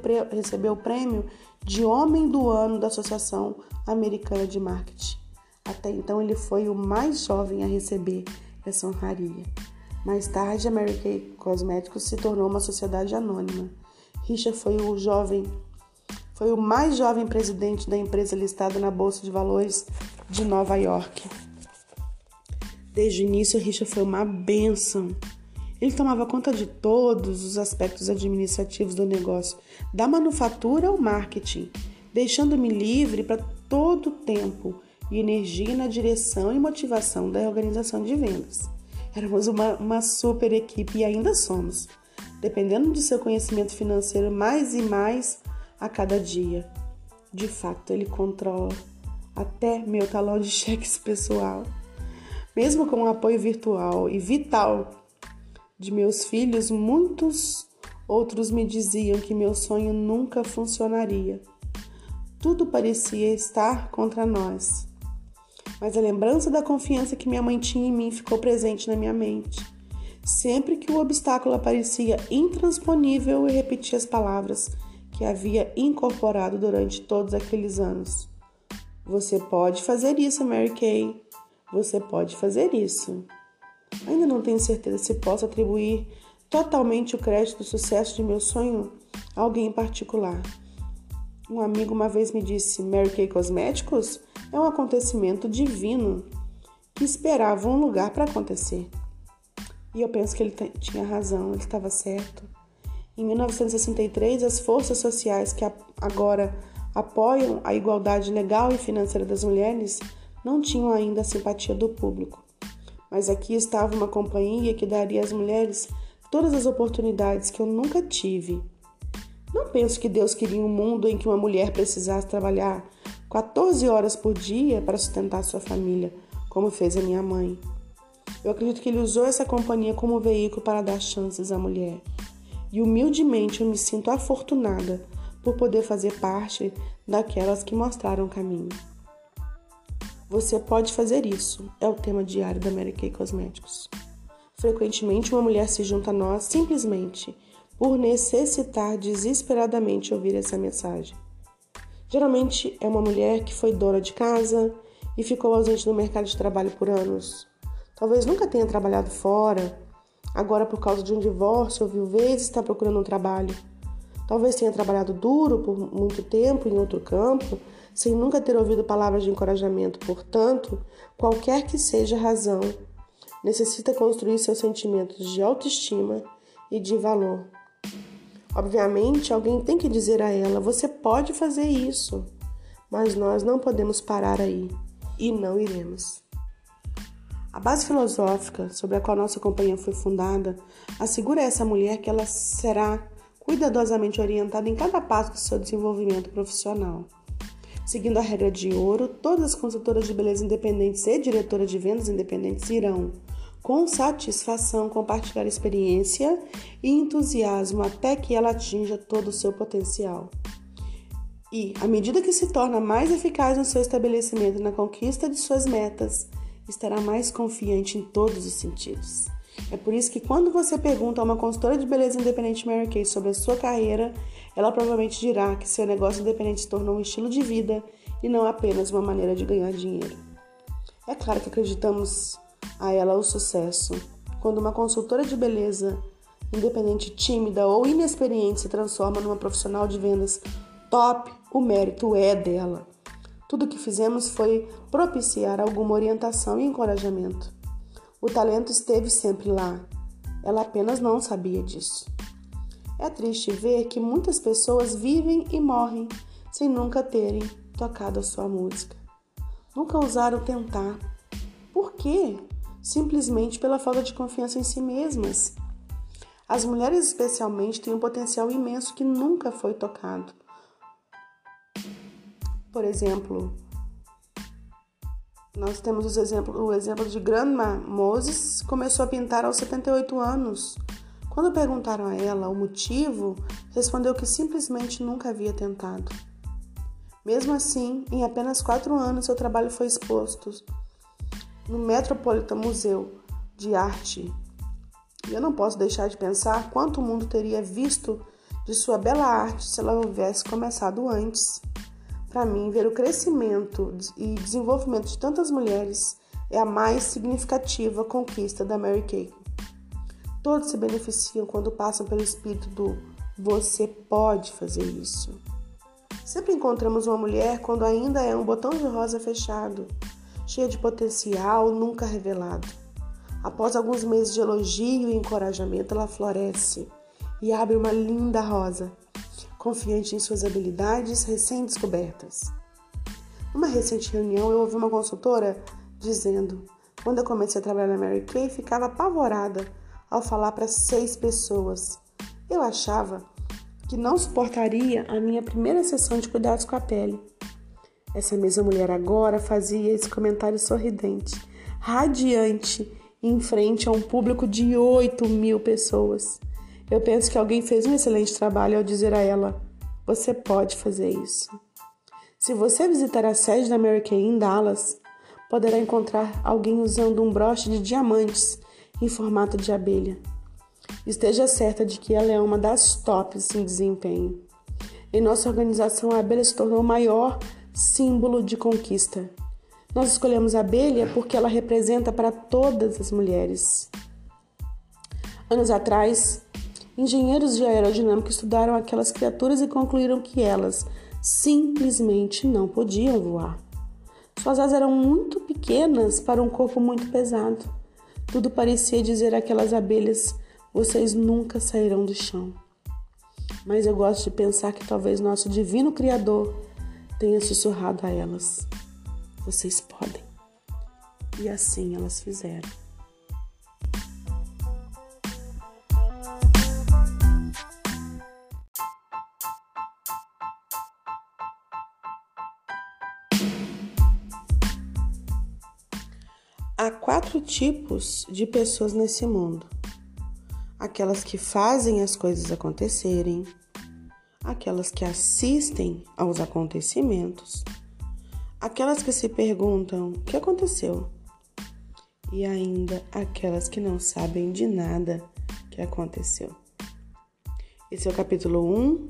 o, prêmio de Homem do Ano da Associação Americana de Marketing. Até então, ele foi o mais jovem a receber essa honraria. Mais tarde, a Mary Kay Cosméticos se tornou uma sociedade anônima. Richard foi o jovem, foi o mais jovem presidente da empresa listada na Bolsa de Valores de Nova York. Desde o início, Richard foi uma bênção ele tomava conta de todos os aspectos administrativos do negócio, da manufatura ao marketing, deixando-me livre para todo o tempo e energia na direção e motivação da organização de vendas. Éramos uma, uma super equipe e ainda somos, dependendo de seu conhecimento financeiro mais e mais a cada dia. De fato, ele controla até meu talão de *laughs* cheques pessoal. Mesmo com um apoio virtual e vital de meus filhos, muitos outros me diziam que meu sonho nunca funcionaria. Tudo parecia estar contra nós. Mas a lembrança da confiança que minha mãe tinha em mim ficou presente na minha mente. Sempre que o obstáculo aparecia intransponível, eu repetia as palavras que havia incorporado durante todos aqueles anos. Você pode fazer isso, Mary Kay. Você pode fazer isso. Ainda não tenho certeza se posso atribuir totalmente o crédito do sucesso de meu sonho a alguém em particular. Um amigo uma vez me disse: Mary Kay Cosméticos é um acontecimento divino que esperava um lugar para acontecer. E eu penso que ele tinha razão, ele estava certo. Em 1963, as forças sociais que agora apoiam a igualdade legal e financeira das mulheres não tinham ainda a simpatia do público. Mas aqui estava uma companhia que daria às mulheres todas as oportunidades que eu nunca tive. Não penso que Deus queria um mundo em que uma mulher precisasse trabalhar 14 horas por dia para sustentar sua família, como fez a minha mãe. Eu acredito que ele usou essa companhia como veículo para dar chances à mulher. E humildemente eu me sinto afortunada por poder fazer parte daquelas que mostraram o caminho. Você pode fazer isso, é o tema diário da Mary Kay Cosméticos. Frequentemente, uma mulher se junta a nós simplesmente por necessitar desesperadamente ouvir essa mensagem. Geralmente é uma mulher que foi dona de casa e ficou ausente no mercado de trabalho por anos. Talvez nunca tenha trabalhado fora, agora por causa de um divórcio ou viuvez está procurando um trabalho. Talvez tenha trabalhado duro por muito tempo em outro campo, sem nunca ter ouvido palavras de encorajamento. Portanto, qualquer que seja a razão, necessita construir seus sentimentos de autoestima e de valor. Obviamente, alguém tem que dizer a ela: você pode fazer isso, mas nós não podemos parar aí e não iremos. A base filosófica sobre a qual nossa companhia foi fundada assegura a essa mulher que ela será cuidadosamente orientada em cada passo do seu desenvolvimento profissional. Seguindo a regra de ouro, todas as consultoras de beleza independentes e diretoras de vendas independentes irão, com satisfação compartilhar experiência e entusiasmo até que ela atinja todo o seu potencial. E, à medida que se torna mais eficaz no seu estabelecimento e na conquista de suas metas, estará mais confiante em todos os sentidos. É por isso que quando você pergunta a uma consultora de beleza independente Mary Kay sobre a sua carreira, ela provavelmente dirá que seu negócio independente se tornou um estilo de vida e não apenas uma maneira de ganhar dinheiro. É claro que acreditamos a ela o sucesso. Quando uma consultora de beleza, independente, tímida ou inexperiente, se transforma numa profissional de vendas top, o mérito é dela. Tudo o que fizemos foi propiciar alguma orientação e encorajamento. O talento esteve sempre lá. Ela apenas não sabia disso. É triste ver que muitas pessoas vivem e morrem sem nunca terem tocado a sua música. Nunca ousaram tentar. Por quê? simplesmente pela falta de confiança em si mesmas. As mulheres, especialmente, têm um potencial imenso que nunca foi tocado. Por exemplo, nós temos os o exemplo de Grandma Moses, começou a pintar aos 78 anos. Quando perguntaram a ela o motivo, respondeu que simplesmente nunca havia tentado. Mesmo assim, em apenas quatro anos, seu trabalho foi exposto no Metropolitan Museu de Arte. E eu não posso deixar de pensar quanto o mundo teria visto de sua bela arte se ela houvesse começado antes. Para mim, ver o crescimento e desenvolvimento de tantas mulheres é a mais significativa conquista da Mary Kay. Todos se beneficiam quando passam pelo espírito do você pode fazer isso. Sempre encontramos uma mulher quando ainda é um botão de rosa fechado, cheia de potencial nunca revelado. Após alguns meses de elogio e encorajamento, ela floresce e abre uma linda rosa, confiante em suas habilidades recém-descobertas. Numa recente reunião, eu ouvi uma consultora dizendo: quando eu comecei a trabalhar na Mary Kay, ficava apavorada ao falar para seis pessoas. Eu achava que não suportaria a minha primeira sessão de cuidados com a pele. Essa mesma mulher agora fazia esse comentário sorridente, radiante, em frente a um público de 8 mil pessoas. Eu penso que alguém fez um excelente trabalho ao dizer a ela: você pode fazer isso. Se você visitar a sede da Mary Kay em Dallas, poderá encontrar alguém usando um broche de diamantes em formato de abelha. Esteja certa de que ela é uma das tops em desempenho. Em nossa organização, a abelha se tornou maior símbolo de conquista. Nós escolhemos a abelha porque ela representa para todas as mulheres. Anos atrás, engenheiros de aerodinâmica estudaram aquelas criaturas e concluíram que elas simplesmente não podiam voar. Suas asas eram muito pequenas para um corpo muito pesado. Tudo parecia dizer àquelas abelhas: vocês nunca sairão do chão. mas eu gosto de pensar que talvez nosso divino Criador tenha sussurrado a elas: Vocês podem. E assim elas fizeram. Há quatro tipos de pessoas nesse mundo: aquelas que fazem as coisas acontecerem, aquelas que assistem aos acontecimentos, aquelas que se perguntam o que aconteceu, e ainda aquelas que não sabem de nada que aconteceu. Esse é o capítulo 1,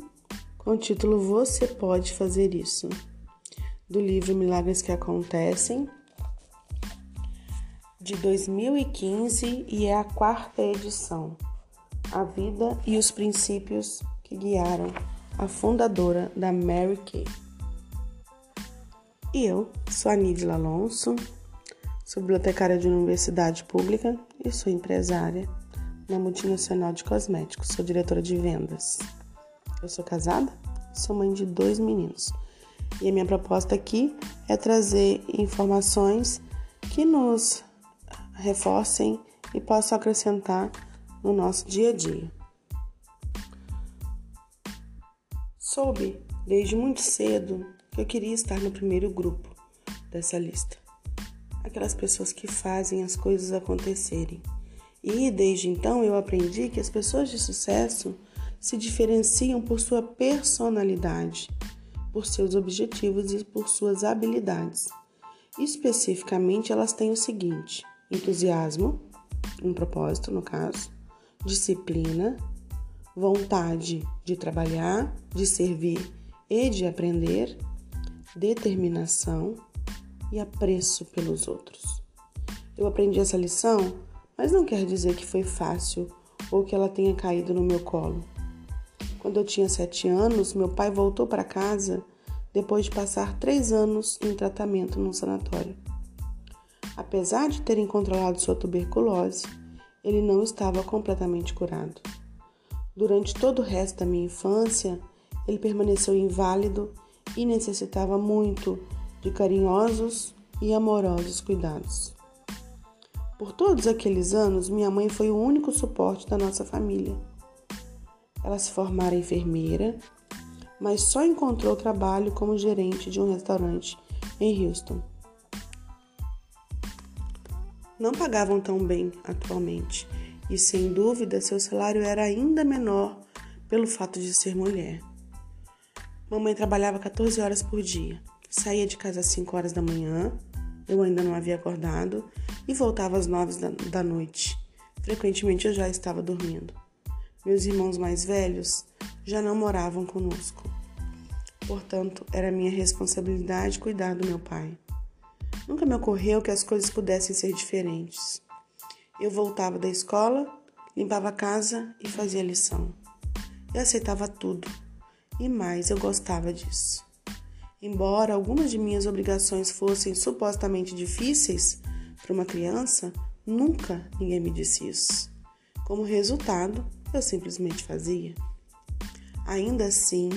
com o título Você Pode Fazer Isso, do livro Milagres que Acontecem de 2015 e é a quarta edição. A vida e os princípios que guiaram a fundadora da Mary Kay. E eu sou a Nidila Alonso, sou bibliotecária de universidade pública e sou empresária na multinacional de cosméticos. Sou diretora de vendas. Eu sou casada, sou mãe de dois meninos. E a minha proposta aqui é trazer informações que nos reforcem e possam acrescentar no nosso dia a dia. Soube desde muito cedo que eu queria estar no primeiro grupo dessa lista. Aquelas pessoas que fazem as coisas acontecerem. E desde então eu aprendi que as pessoas de sucesso se diferenciam por sua personalidade, por seus objetivos e por suas habilidades. Especificamente, elas têm o seguinte: entusiasmo, um propósito no caso, disciplina, vontade de trabalhar, de servir e de aprender, determinação e apreço pelos outros. Eu aprendi essa lição, mas não quer dizer que foi fácil ou que ela tenha caído no meu colo. Quando eu tinha sete anos, meu pai voltou para casa depois de passar três anos em tratamento num sanatório. Apesar de terem controlado sua tuberculose, ele não estava completamente curado. Durante todo o resto da minha infância, ele permaneceu inválido e necessitava muito de carinhosos e amorosos cuidados. Por todos aqueles anos, minha mãe foi o único suporte da nossa família. Ela se formara enfermeira, mas só encontrou trabalho como gerente de um restaurante em Houston não pagavam tão bem atualmente, e sem dúvida seu salário era ainda menor pelo fato de ser mulher. Mamãe trabalhava 14 horas por dia, saía de casa às 5 horas da manhã, eu ainda não havia acordado, e voltava às 9 da, da noite. Frequentemente eu já estava dormindo. Meus irmãos mais velhos já não moravam conosco. Portanto, era minha responsabilidade cuidar do meu pai. Nunca me ocorreu que as coisas pudessem ser diferentes. Eu voltava da escola, limpava a casa e fazia lição. Eu aceitava tudo e mais eu gostava disso. Embora algumas de minhas obrigações fossem supostamente difíceis para uma criança, nunca ninguém me disse isso. Como resultado, eu simplesmente fazia. Ainda assim,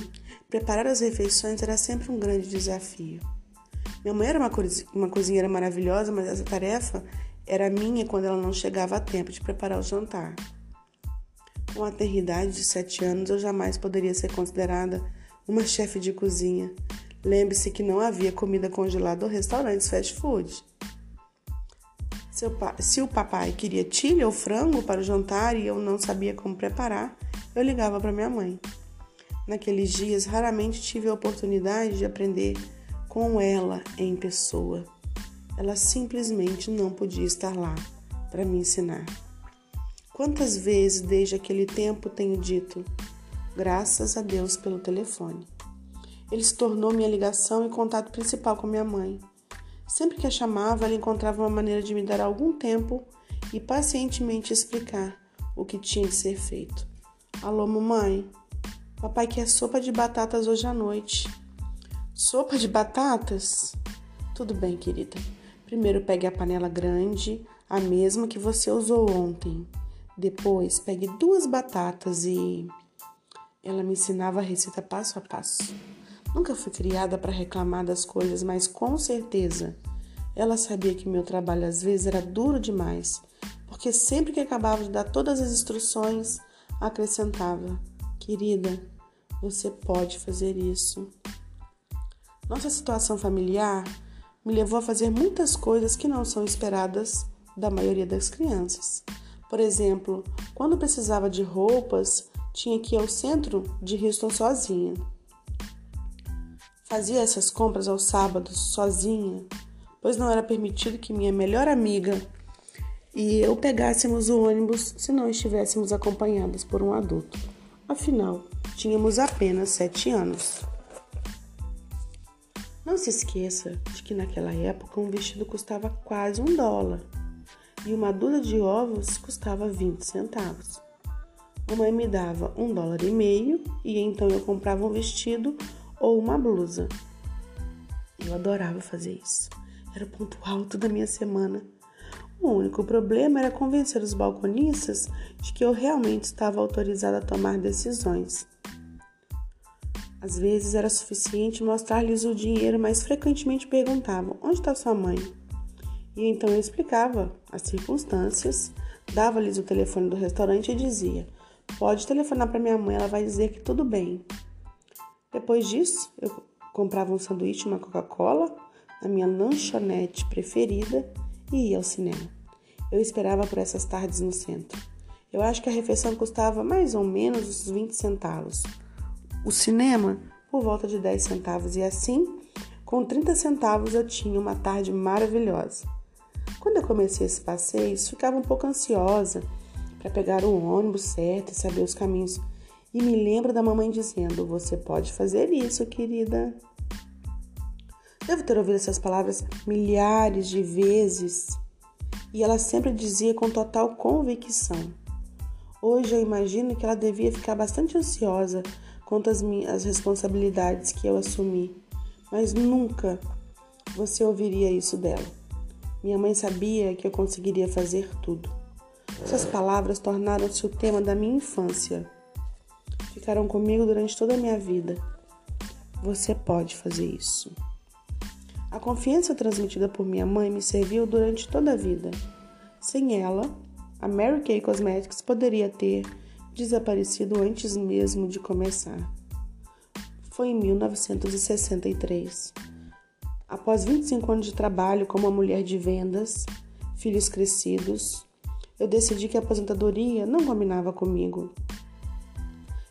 preparar as refeições era sempre um grande desafio. Minha mãe era uma, uma cozinheira maravilhosa, mas essa tarefa era minha quando ela não chegava a tempo de preparar o jantar. Com a eternidade de sete anos, eu jamais poderia ser considerada uma chefe de cozinha. Lembre-se que não havia comida congelada ou restaurantes fast food. Se o papai queria tilha ou frango para o jantar e eu não sabia como preparar, eu ligava para minha mãe. Naqueles dias, raramente tive a oportunidade de aprender com ela em pessoa. Ela simplesmente não podia estar lá para me ensinar. Quantas vezes desde aquele tempo tenho dito, graças a Deus pelo telefone. Ele se tornou minha ligação e contato principal com minha mãe. Sempre que a chamava, ela encontrava uma maneira de me dar algum tempo e pacientemente explicar o que tinha de ser feito. Alô, mamãe. Papai quer sopa de batatas hoje à noite. Sopa de batatas? Tudo bem, querida. Primeiro pegue a panela grande, a mesma que você usou ontem. Depois pegue duas batatas e Ela me ensinava a receita passo a passo. Nunca fui criada para reclamar das coisas, mas com certeza ela sabia que meu trabalho às vezes era duro demais, porque sempre que acabava de dar todas as instruções, acrescentava: Querida, você pode fazer isso. Nossa situação familiar me levou a fazer muitas coisas que não são esperadas da maioria das crianças. Por exemplo, quando precisava de roupas, tinha que ir ao centro de Houston sozinha. Fazia essas compras aos sábados sozinha, pois não era permitido que minha melhor amiga e eu pegássemos o ônibus se não estivéssemos acompanhadas por um adulto. Afinal, tínhamos apenas sete anos. Não se esqueça de que naquela época um vestido custava quase um dólar e uma dúzia de ovos custava 20 centavos. Mamãe me dava um dólar e meio e então eu comprava um vestido ou uma blusa. Eu adorava fazer isso. Era o ponto alto da minha semana. O único problema era convencer os balconistas de que eu realmente estava autorizada a tomar decisões. Às vezes era suficiente mostrar-lhes o dinheiro, mas frequentemente perguntavam: Onde está sua mãe? E então eu explicava as circunstâncias, dava-lhes o telefone do restaurante e dizia: Pode telefonar para minha mãe, ela vai dizer que tudo bem. Depois disso, eu comprava um sanduíche e uma Coca-Cola na minha lanchonete preferida e ia ao cinema. Eu esperava por essas tardes no centro. Eu acho que a refeição custava mais ou menos uns 20 centavos o cinema por volta de 10 centavos e assim, com 30 centavos eu tinha uma tarde maravilhosa. Quando eu comecei esse passeio, ficava um pouco ansiosa para pegar o ônibus certo e saber os caminhos. E me lembro da mamãe dizendo: Você pode fazer isso, querida. Devo ter ouvido essas palavras milhares de vezes e ela sempre dizia com total convicção. Hoje eu imagino que ela devia ficar bastante ansiosa quanto às minhas responsabilidades que eu assumi, mas nunca você ouviria isso dela. Minha mãe sabia que eu conseguiria fazer tudo. Essas palavras tornaram-se o tema da minha infância. Ficaram comigo durante toda a minha vida. Você pode fazer isso. A confiança transmitida por minha mãe me serviu durante toda a vida. Sem ela, a Mary Kay Cosmetics poderia ter desaparecido antes mesmo de começar. Foi em 1963. Após 25 anos de trabalho como uma mulher de vendas, filhos crescidos, eu decidi que a aposentadoria não combinava comigo.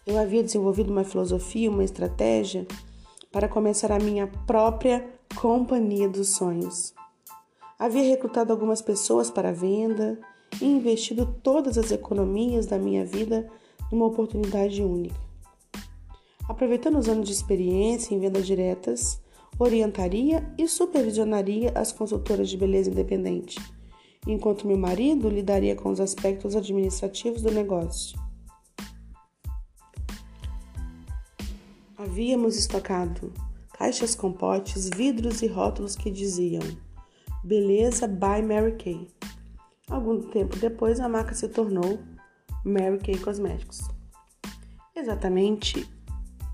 Eu havia desenvolvido uma filosofia, uma estratégia para começar a minha própria companhia dos sonhos. Havia recrutado algumas pessoas para a venda e investido todas as economias da minha vida numa oportunidade única. Aproveitando os anos de experiência em vendas diretas, orientaria e supervisionaria as consultoras de beleza independente, enquanto meu marido lidaria com os aspectos administrativos do negócio. Havíamos estocado caixas com potes, vidros e rótulos que diziam Beleza by Mary Kay. Algum tempo depois, a marca se tornou Mary Kay Cosméticos. Exatamente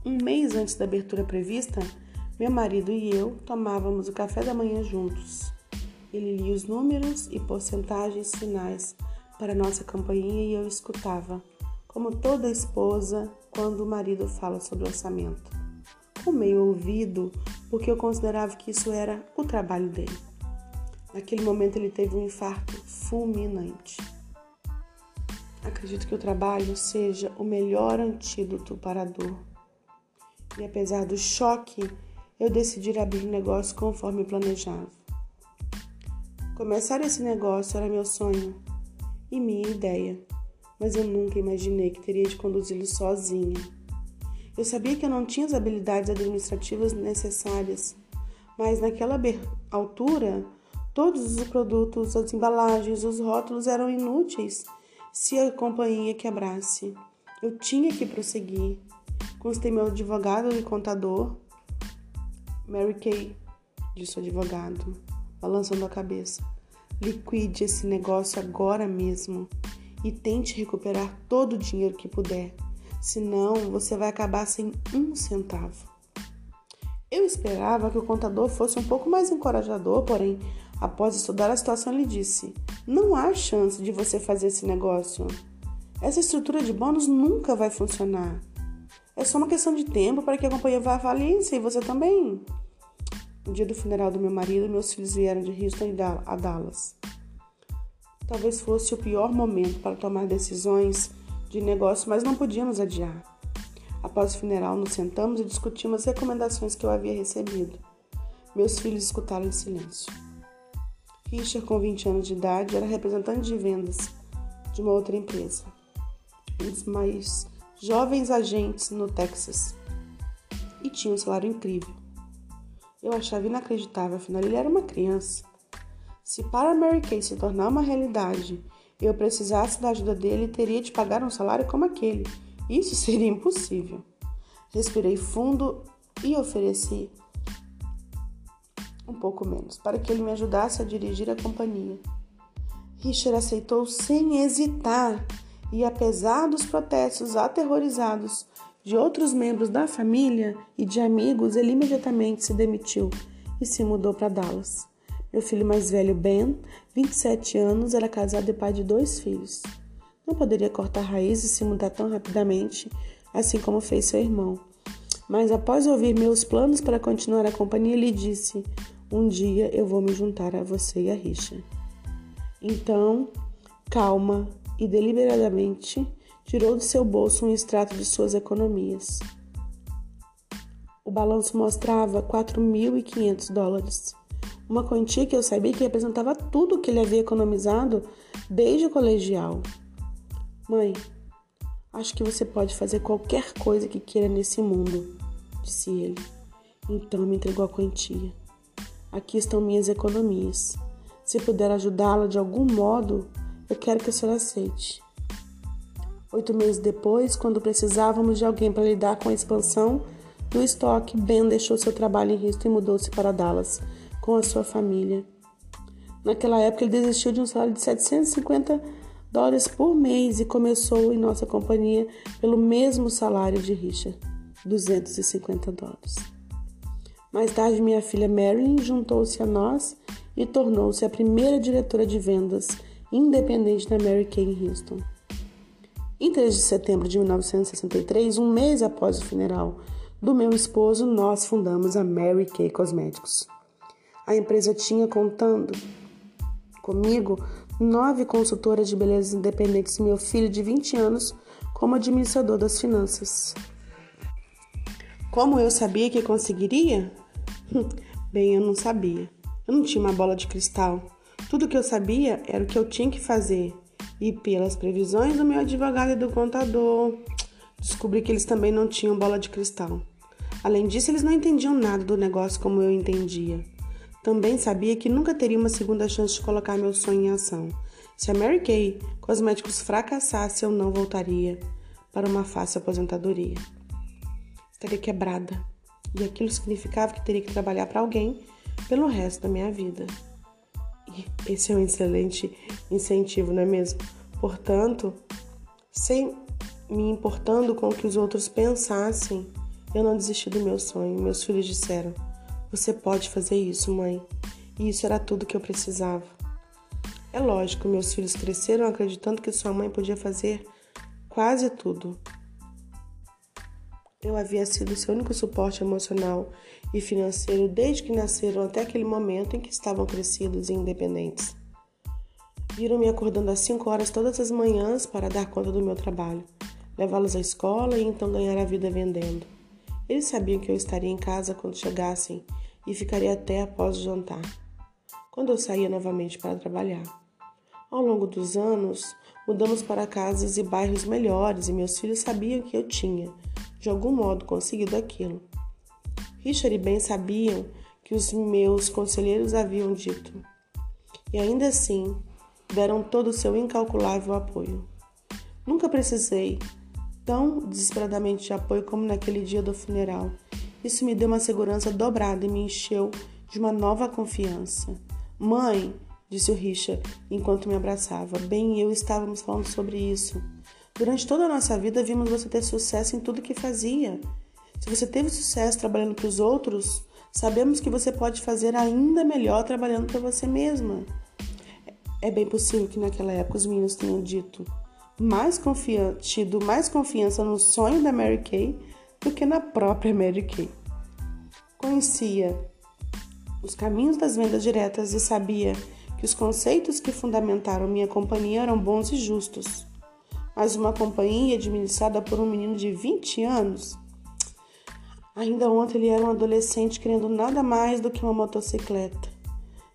um mês antes da abertura prevista, meu marido e eu tomávamos o café da manhã juntos. Ele lia os números e porcentagens finais para nossa campainha e eu escutava, como toda esposa quando o marido fala sobre orçamento. Com meio ouvido, porque eu considerava que isso era o trabalho dele. Naquele momento ele teve um infarto fulminante. Acredito que o trabalho seja o melhor antídoto para a dor. E apesar do choque, eu decidi abrir o negócio conforme planejava. Começar esse negócio era meu sonho e minha ideia, mas eu nunca imaginei que teria de conduzi-lo sozinha. Eu sabia que eu não tinha as habilidades administrativas necessárias, mas naquela altura Todos os produtos, as embalagens, os rótulos eram inúteis se a companhia quebrasse. Eu tinha que prosseguir. Constei meu advogado e contador, Mary Kay, disse o advogado, balançando a cabeça. Liquide esse negócio agora mesmo e tente recuperar todo o dinheiro que puder. senão você vai acabar sem um centavo. Eu esperava que o contador fosse um pouco mais encorajador, porém, após estudar a situação, ele disse: Não há chance de você fazer esse negócio. Essa estrutura de bônus nunca vai funcionar. É só uma questão de tempo para que a companhia vá à falência e você também. No dia do funeral do meu marido, meus filhos vieram de Houston a Dallas. Talvez fosse o pior momento para tomar decisões de negócio, mas não podíamos adiar. Após o funeral, nos sentamos e discutimos as recomendações que eu havia recebido. Meus filhos escutaram em silêncio. Richard, com 20 anos de idade, era representante de vendas de uma outra empresa. Um dos mais jovens agentes no Texas. E tinha um salário incrível. Eu achava inacreditável, afinal ele era uma criança. Se para Mary Kay se tornar uma realidade eu precisasse da ajuda dele, teria de pagar um salário como aquele. Isso *laughs* seria impossível. Respirei fundo e ofereci um pouco menos, para que ele me ajudasse a dirigir a companhia. Richard aceitou sem hesitar e, apesar dos protestos aterrorizados de outros membros da família e de amigos, ele imediatamente se demitiu e se mudou para Dallas. Meu filho mais velho, Ben, 27 anos, era casado e pai de dois filhos. Não poderia cortar raízes e se mudar tão rapidamente, assim como fez seu irmão. Mas após ouvir meus planos para continuar a companhia, ele disse: Um dia eu vou me juntar a você e a Richa. Então, calma e deliberadamente, tirou de seu bolso um extrato de suas economias. O balanço mostrava 4.500 dólares uma quantia que eu sabia que representava tudo o que ele havia economizado desde o colegial. Mãe, acho que você pode fazer qualquer coisa que queira nesse mundo, disse ele. Então me entregou a quantia. Aqui estão minhas economias. Se puder ajudá-la de algum modo, eu quero que a senhora aceite. Oito meses depois, quando precisávamos de alguém para lidar com a expansão do estoque, Ben deixou seu trabalho em Houston e mudou-se para Dallas com a sua família. Naquela época, ele desistiu de um salário de 750 dólares por mês e começou em nossa companhia pelo mesmo salário de Richard, 250 dólares. Mais tarde, minha filha Marilyn juntou-se a nós e tornou-se a primeira diretora de vendas independente da Mary Kay em Houston. Em 3 de setembro de 1963, um mês após o funeral do meu esposo, nós fundamos a Mary Kay Cosméticos. A empresa tinha contando comigo nove consultoras de beleza independentes e meu filho de 20 anos como administrador das finanças. Como eu sabia que conseguiria? *laughs* Bem, eu não sabia. Eu não tinha uma bola de cristal. Tudo que eu sabia era o que eu tinha que fazer. E pelas previsões do meu advogado e do contador, descobri que eles também não tinham bola de cristal. Além disso, eles não entendiam nada do negócio como eu entendia. Também sabia que nunca teria uma segunda chance de colocar meu sonho em ação. Se a Mary Kay Cosméticos fracassasse, eu não voltaria para uma fácil aposentadoria. Estaria quebrada. E aquilo significava que teria que trabalhar para alguém pelo resto da minha vida. E esse é um excelente incentivo, não é mesmo? Portanto, sem me importando com o que os outros pensassem, eu não desisti do meu sonho. Meus filhos disseram: você pode fazer isso, mãe. E isso era tudo que eu precisava. É lógico, meus filhos cresceram acreditando que sua mãe podia fazer quase tudo. Eu havia sido seu único suporte emocional e financeiro desde que nasceram até aquele momento em que estavam crescidos e independentes. Viram-me acordando às 5 horas todas as manhãs para dar conta do meu trabalho, levá-los à escola e então ganhar a vida vendendo. Eles sabiam que eu estaria em casa quando chegassem e ficaria até após o jantar, quando eu saía novamente para trabalhar. Ao longo dos anos, mudamos para casas e bairros melhores e meus filhos sabiam que eu tinha, de algum modo, conseguido aquilo. Richard e Ben sabiam que os meus conselheiros haviam dito, e ainda assim deram todo o seu incalculável apoio. Nunca precisei tão desesperadamente de apoio como naquele dia do funeral. Isso me deu uma segurança dobrada e me encheu de uma nova confiança. Mãe, disse o Richard enquanto me abraçava, bem eu estávamos falando sobre isso. Durante toda a nossa vida, vimos você ter sucesso em tudo que fazia. Se você teve sucesso trabalhando para os outros, sabemos que você pode fazer ainda melhor trabalhando para você mesma. É bem possível que naquela época os meninos tenham dito mais confian tido mais confiança no sonho da Mary Kay do que na própria Mary Kay. Conhecia os caminhos das vendas diretas e sabia que os conceitos que fundamentaram minha companhia eram bons e justos. Mas uma companhia administrada por um menino de 20 anos. Ainda ontem ele era um adolescente querendo nada mais do que uma motocicleta.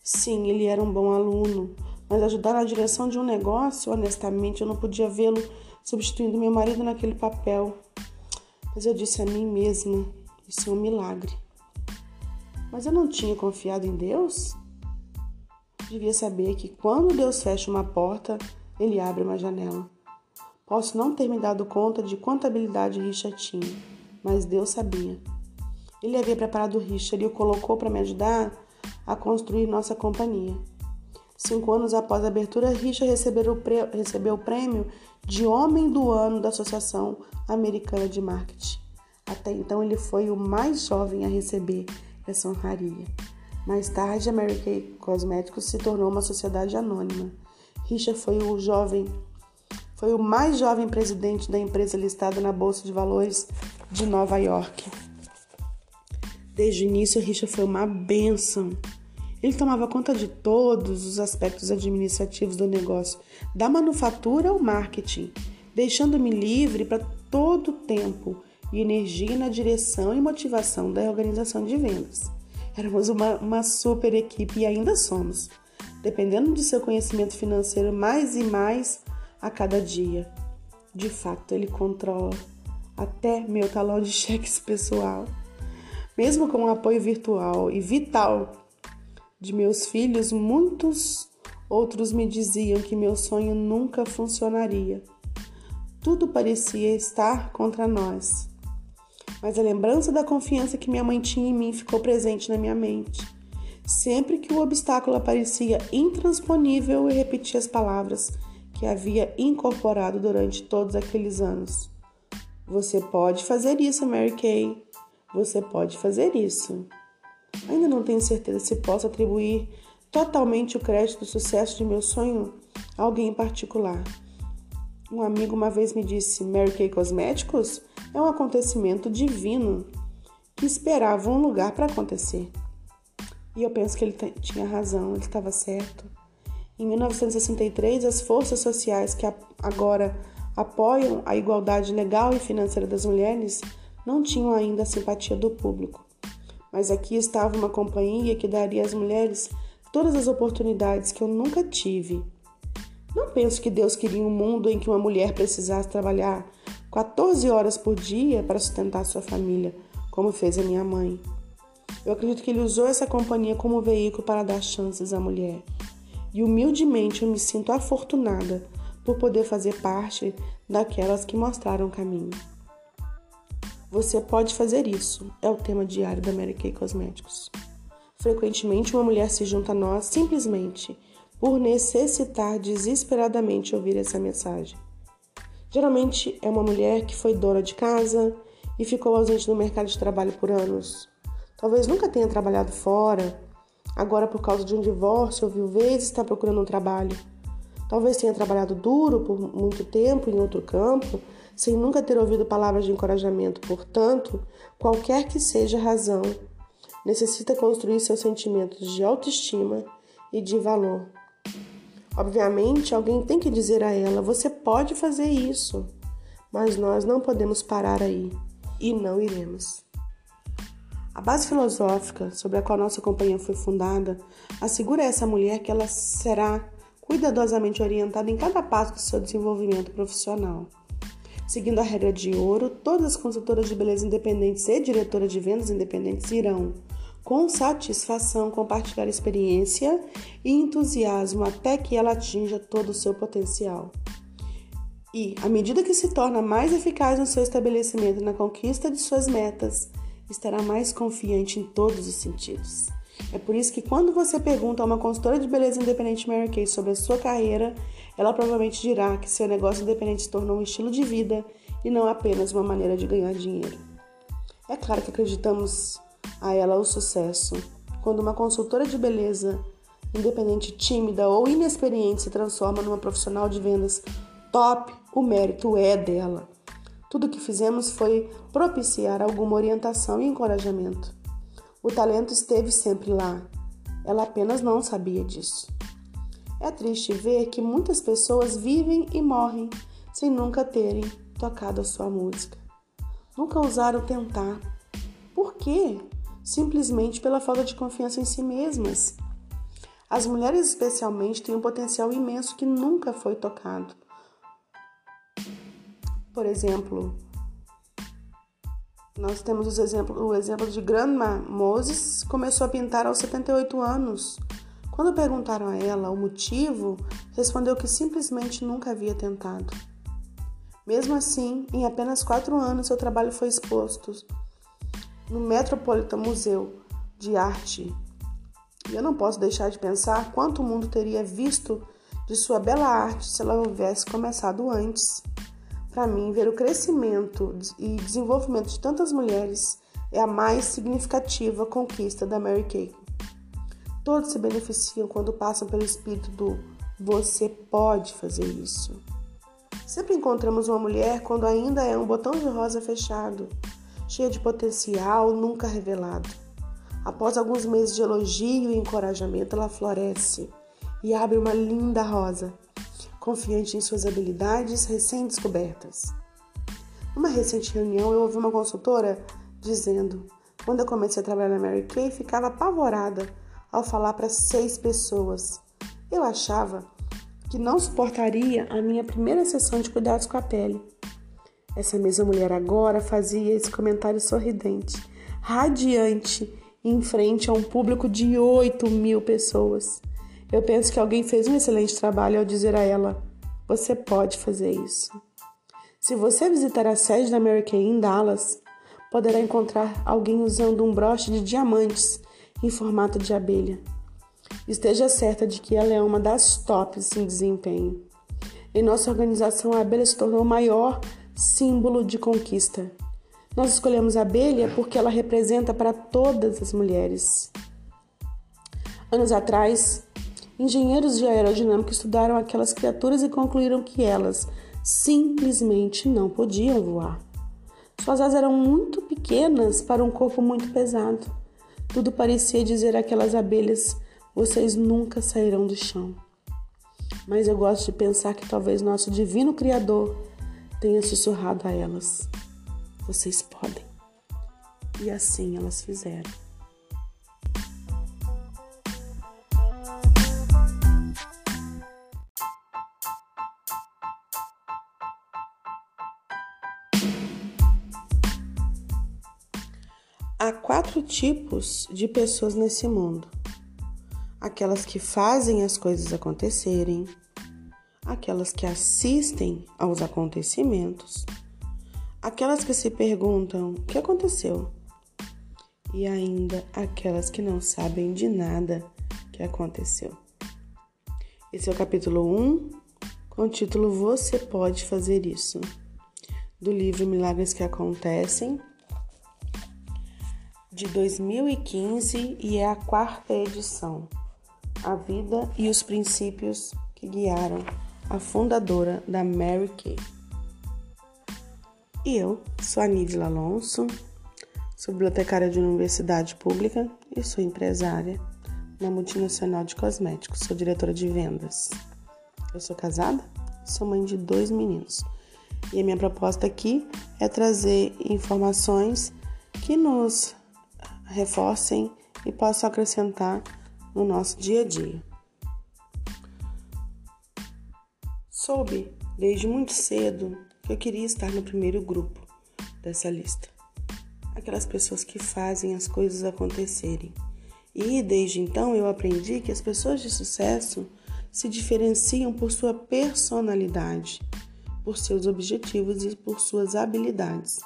Sim, ele era um bom aluno, mas ajudar na direção de um negócio, honestamente, eu não podia vê-lo substituindo meu marido naquele papel. Mas eu disse a mim mesma: isso é um milagre. Mas eu não tinha confiado em Deus? Devia saber que quando Deus fecha uma porta, ele abre uma janela. Posso não ter me dado conta de quanta habilidade Richard tinha, mas Deus sabia. Ele havia preparado Richard e o colocou para me ajudar a construir nossa companhia. Cinco anos após a abertura, Richard recebeu o prêmio de Homem do Ano da Associação Americana de Marketing. Até então, ele foi o mais jovem a receber essa honraria. Mais tarde, a Mary Kay Cosméticos se tornou uma sociedade anônima. Richard foi o jovem, foi o mais jovem presidente da empresa listada na Bolsa de Valores de Nova York. Desde o início, Richard foi uma benção. Ele tomava conta de todos os aspectos administrativos do negócio, da manufatura ao marketing, deixando-me livre para todo o tempo e energia na direção e motivação da organização de vendas. Éramos uma, uma super equipe e ainda somos, dependendo de seu conhecimento financeiro mais e mais a cada dia. De fato, ele controla até meu talão de *laughs* cheques pessoal. Mesmo com o apoio virtual e vital de meus filhos, muitos outros me diziam que meu sonho nunca funcionaria. Tudo parecia estar contra nós mas a lembrança da confiança que minha mãe tinha em mim ficou presente na minha mente. Sempre que o obstáculo aparecia intransponível, eu repetia as palavras que havia incorporado durante todos aqueles anos. Você pode fazer isso, Mary Kay. Você pode fazer isso. Ainda não tenho certeza se posso atribuir totalmente o crédito do sucesso de meu sonho a alguém em particular. Um amigo uma vez me disse: Mary Kay Cosméticos é um acontecimento divino que esperava um lugar para acontecer. E eu penso que ele tinha razão, ele estava certo. Em 1963, as forças sociais que agora apoiam a igualdade legal e financeira das mulheres não tinham ainda a simpatia do público. Mas aqui estava uma companhia que daria às mulheres todas as oportunidades que eu nunca tive. Não penso que Deus queria um mundo em que uma mulher precisasse trabalhar 14 horas por dia para sustentar sua família, como fez a minha mãe. Eu acredito que ele usou essa companhia como veículo para dar chances à mulher. E humildemente eu me sinto afortunada por poder fazer parte daquelas que mostraram o caminho. Você pode fazer isso, é o tema diário da Mary Kay Cosméticos. Frequentemente uma mulher se junta a nós simplesmente por necessitar desesperadamente ouvir essa mensagem. Geralmente é uma mulher que foi dona de casa e ficou ausente do mercado de trabalho por anos. Talvez nunca tenha trabalhado fora, agora por causa de um divórcio ou viuvez está procurando um trabalho. Talvez tenha trabalhado duro por muito tempo em outro campo, sem nunca ter ouvido palavras de encorajamento. Portanto, qualquer que seja a razão, necessita construir seus sentimentos de autoestima e de valor. Obviamente, alguém tem que dizer a ela: você pode fazer isso, mas nós não podemos parar aí e não iremos. A base filosófica sobre a qual nossa companhia foi fundada assegura a essa mulher que ela será cuidadosamente orientada em cada passo do seu desenvolvimento profissional. Seguindo a regra de ouro, todas as consultoras de beleza independentes e diretoras de vendas independentes irão com satisfação compartilhar experiência e entusiasmo até que ela atinja todo o seu potencial. E, à medida que se torna mais eficaz no seu estabelecimento e na conquista de suas metas, estará mais confiante em todos os sentidos. É por isso que quando você pergunta a uma consultora de beleza independente Mary Kay sobre a sua carreira, ela provavelmente dirá que seu negócio independente se tornou um estilo de vida e não apenas uma maneira de ganhar dinheiro. É claro que acreditamos a ela o sucesso. Quando uma consultora de beleza independente tímida ou inexperiente se transforma numa profissional de vendas top, o mérito é dela. Tudo o que fizemos foi propiciar alguma orientação e encorajamento. O talento esteve sempre lá. Ela apenas não sabia disso. É triste ver que muitas pessoas vivem e morrem sem nunca terem tocado a sua música. Nunca ousaram tentar. Por quê? Simplesmente pela falta de confiança em si mesmas. As mulheres, especialmente, têm um potencial imenso que nunca foi tocado. Por exemplo, nós temos exemplo, o exemplo de Grandma Moses, começou a pintar aos 78 anos. Quando perguntaram a ela o motivo, respondeu que simplesmente nunca havia tentado. Mesmo assim, em apenas quatro anos, seu trabalho foi exposto no Metropolitan Museu de Arte. E eu não posso deixar de pensar quanto o mundo teria visto de sua bela arte se ela houvesse começado antes. Para mim, ver o crescimento e desenvolvimento de tantas mulheres é a mais significativa conquista da Mary Kay. Todos se beneficiam quando passam pelo espírito do você pode fazer isso. Sempre encontramos uma mulher quando ainda é um botão de rosa fechado, cheia de potencial nunca revelado. Após alguns meses de elogio e encorajamento, ela floresce e abre uma linda rosa confiante em suas habilidades recém-descobertas. Numa recente reunião, eu ouvi uma consultora dizendo: quando eu comecei a trabalhar na Mary Kay, ficava apavorada ao falar para seis pessoas. Eu achava que não suportaria a minha primeira sessão de cuidados com a pele. Essa mesma mulher agora fazia esse comentário sorridente, radiante, em frente a um público de 8 mil pessoas. Eu penso que alguém fez um excelente trabalho ao dizer a ela: você pode fazer isso. Se você visitar a sede da Mary Kay em Dallas, poderá encontrar alguém usando um broche de diamantes em formato de abelha. Esteja certa de que ela é uma das tops em desempenho. Em nossa organização, a abelha se tornou o maior símbolo de conquista. Nós escolhemos a abelha porque ela representa para todas as mulheres. Anos atrás, Engenheiros de aerodinâmica estudaram aquelas criaturas e concluíram que elas simplesmente não podiam voar. Suas asas eram muito pequenas para um corpo muito pesado. Tudo parecia dizer àquelas abelhas: vocês nunca sairão do chão. Mas eu gosto de pensar que talvez nosso divino Criador tenha sussurrado a elas: vocês podem. E assim elas fizeram. Há quatro tipos de pessoas nesse mundo: aquelas que fazem as coisas acontecerem, aquelas que assistem aos acontecimentos, aquelas que se perguntam o que aconteceu e ainda aquelas que não sabem de nada que aconteceu. Esse é o capítulo 1, com o título Você Pode Fazer Isso, do livro Milagres que Acontecem de 2015 e é a quarta edição. A vida e os princípios que guiaram a fundadora da Mary Kay. E eu sou a Nidila Alonso, sou bibliotecária de universidade pública e sou empresária na multinacional de cosméticos. Sou diretora de vendas. Eu sou casada, sou mãe de dois meninos. E a minha proposta aqui é trazer informações que nos reforcem e possam acrescentar no nosso dia a dia. Soube desde muito cedo que eu queria estar no primeiro grupo dessa lista. Aquelas pessoas que fazem as coisas acontecerem. E desde então eu aprendi que as pessoas de sucesso se diferenciam por sua personalidade, por seus objetivos e por suas habilidades.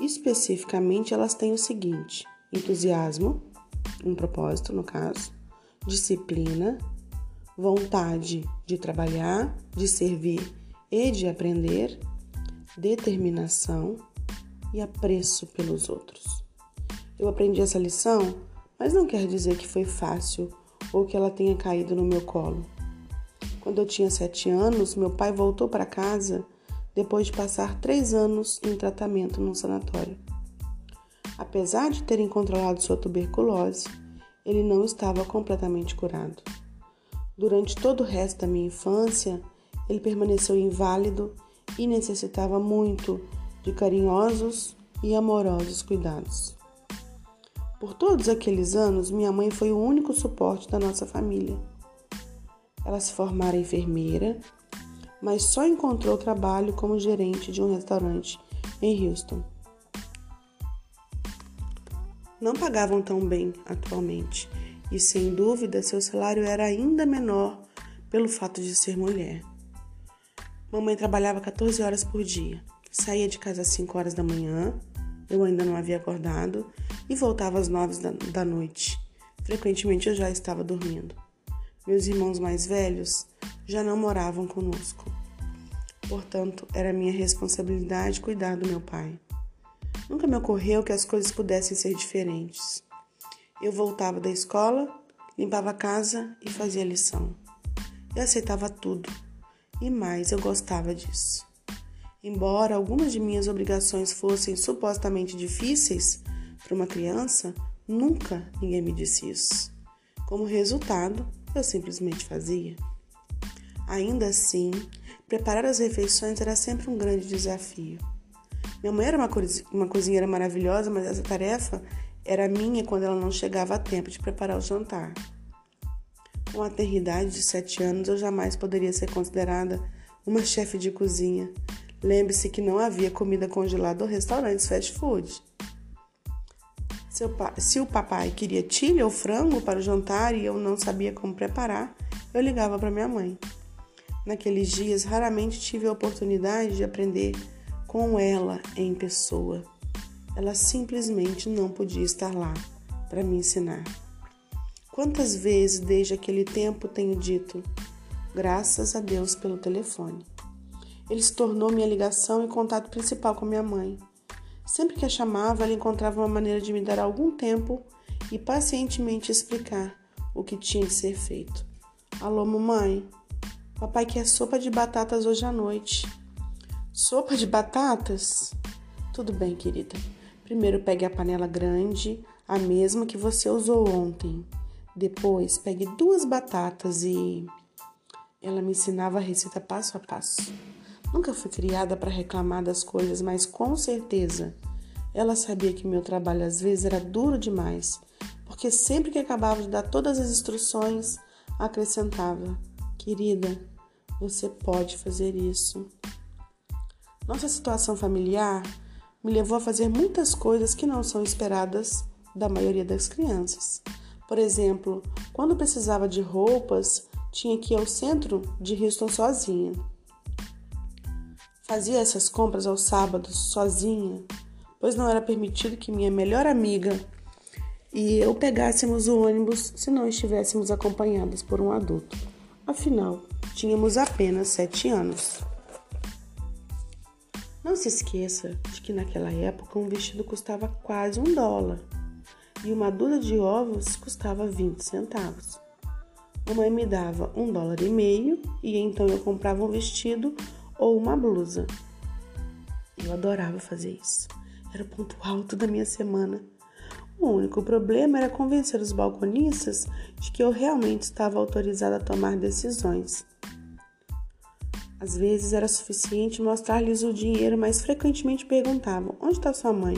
Especificamente, elas têm o seguinte: entusiasmo, um propósito no caso, disciplina, vontade de trabalhar, de servir e de aprender, determinação e apreço pelos outros. Eu aprendi essa lição, mas não quer dizer que foi fácil ou que ela tenha caído no meu colo. Quando eu tinha sete anos, meu pai voltou para casa depois de passar três anos em tratamento num sanatório. Apesar de terem controlado sua tuberculose, ele não estava completamente curado. Durante todo o resto da minha infância, ele permaneceu inválido e necessitava muito de carinhosos e amorosos cuidados. Por todos aqueles anos, minha mãe foi o único suporte da nossa família. Ela se formara enfermeira, mas só encontrou trabalho como gerente de um restaurante em Houston. Não pagavam tão bem atualmente, e sem dúvida seu salário era ainda menor pelo fato de ser mulher. Mamãe trabalhava 14 horas por dia, saía de casa às 5 horas da manhã, eu ainda não havia acordado, e voltava às 9 da, da noite. Frequentemente eu já estava dormindo. Meus irmãos mais velhos já não moravam conosco. Portanto, era minha responsabilidade cuidar do meu pai. Nunca me ocorreu que as coisas pudessem ser diferentes. Eu voltava da escola, limpava a casa e fazia lição. Eu aceitava tudo. E mais, eu gostava disso. Embora algumas de minhas obrigações fossem supostamente difíceis para uma criança, nunca ninguém me disse isso. Como resultado, eu simplesmente fazia. Ainda assim, preparar as refeições era sempre um grande desafio. Minha mãe era uma, uma cozinheira maravilhosa, mas essa tarefa era minha quando ela não chegava a tempo de preparar o jantar. Com a eternidade de sete anos, eu jamais poderia ser considerada uma chefe de cozinha. Lembre-se que não havia comida congelada ou restaurantes fast food. Se o papai queria tilha ou frango para o jantar e eu não sabia como preparar, eu ligava para minha mãe. Naqueles dias, raramente tive a oportunidade de aprender com ela em pessoa. Ela simplesmente não podia estar lá para me ensinar. Quantas vezes desde aquele tempo tenho dito, graças a Deus pelo telefone. Ele se tornou minha ligação e contato principal com minha mãe. Sempre que a chamava, ela encontrava uma maneira de me dar algum tempo e pacientemente explicar o que tinha de ser feito. Alô, mamãe? Papai quer sopa de batatas hoje à noite. Sopa de batatas? Tudo bem, querida. Primeiro pegue a panela grande, a mesma que você usou ontem. Depois pegue duas batatas e. Ela me ensinava a receita passo a passo. Nunca fui criada para reclamar das coisas, mas com certeza ela sabia que meu trabalho às vezes era duro demais, porque sempre que acabava de dar todas as instruções, acrescentava: Querida, você pode fazer isso. Nossa situação familiar me levou a fazer muitas coisas que não são esperadas da maioria das crianças. Por exemplo, quando precisava de roupas, tinha que ir ao centro de Houston sozinha. Fazia essas compras aos sábados sozinha, pois não era permitido que minha melhor amiga e eu pegássemos o ônibus se não estivéssemos acompanhadas por um adulto. Afinal, tínhamos apenas sete anos. Não se esqueça de que naquela época um vestido custava quase um dólar e uma dúzia de ovos custava 20 centavos. Mamãe me dava um dólar e meio e então eu comprava um vestido ou uma blusa. Eu adorava fazer isso. Era o ponto alto da minha semana. O único problema era convencer os balconistas de que eu realmente estava autorizada a tomar decisões. Às vezes era suficiente mostrar-lhes o dinheiro, mas frequentemente perguntavam: onde está sua mãe?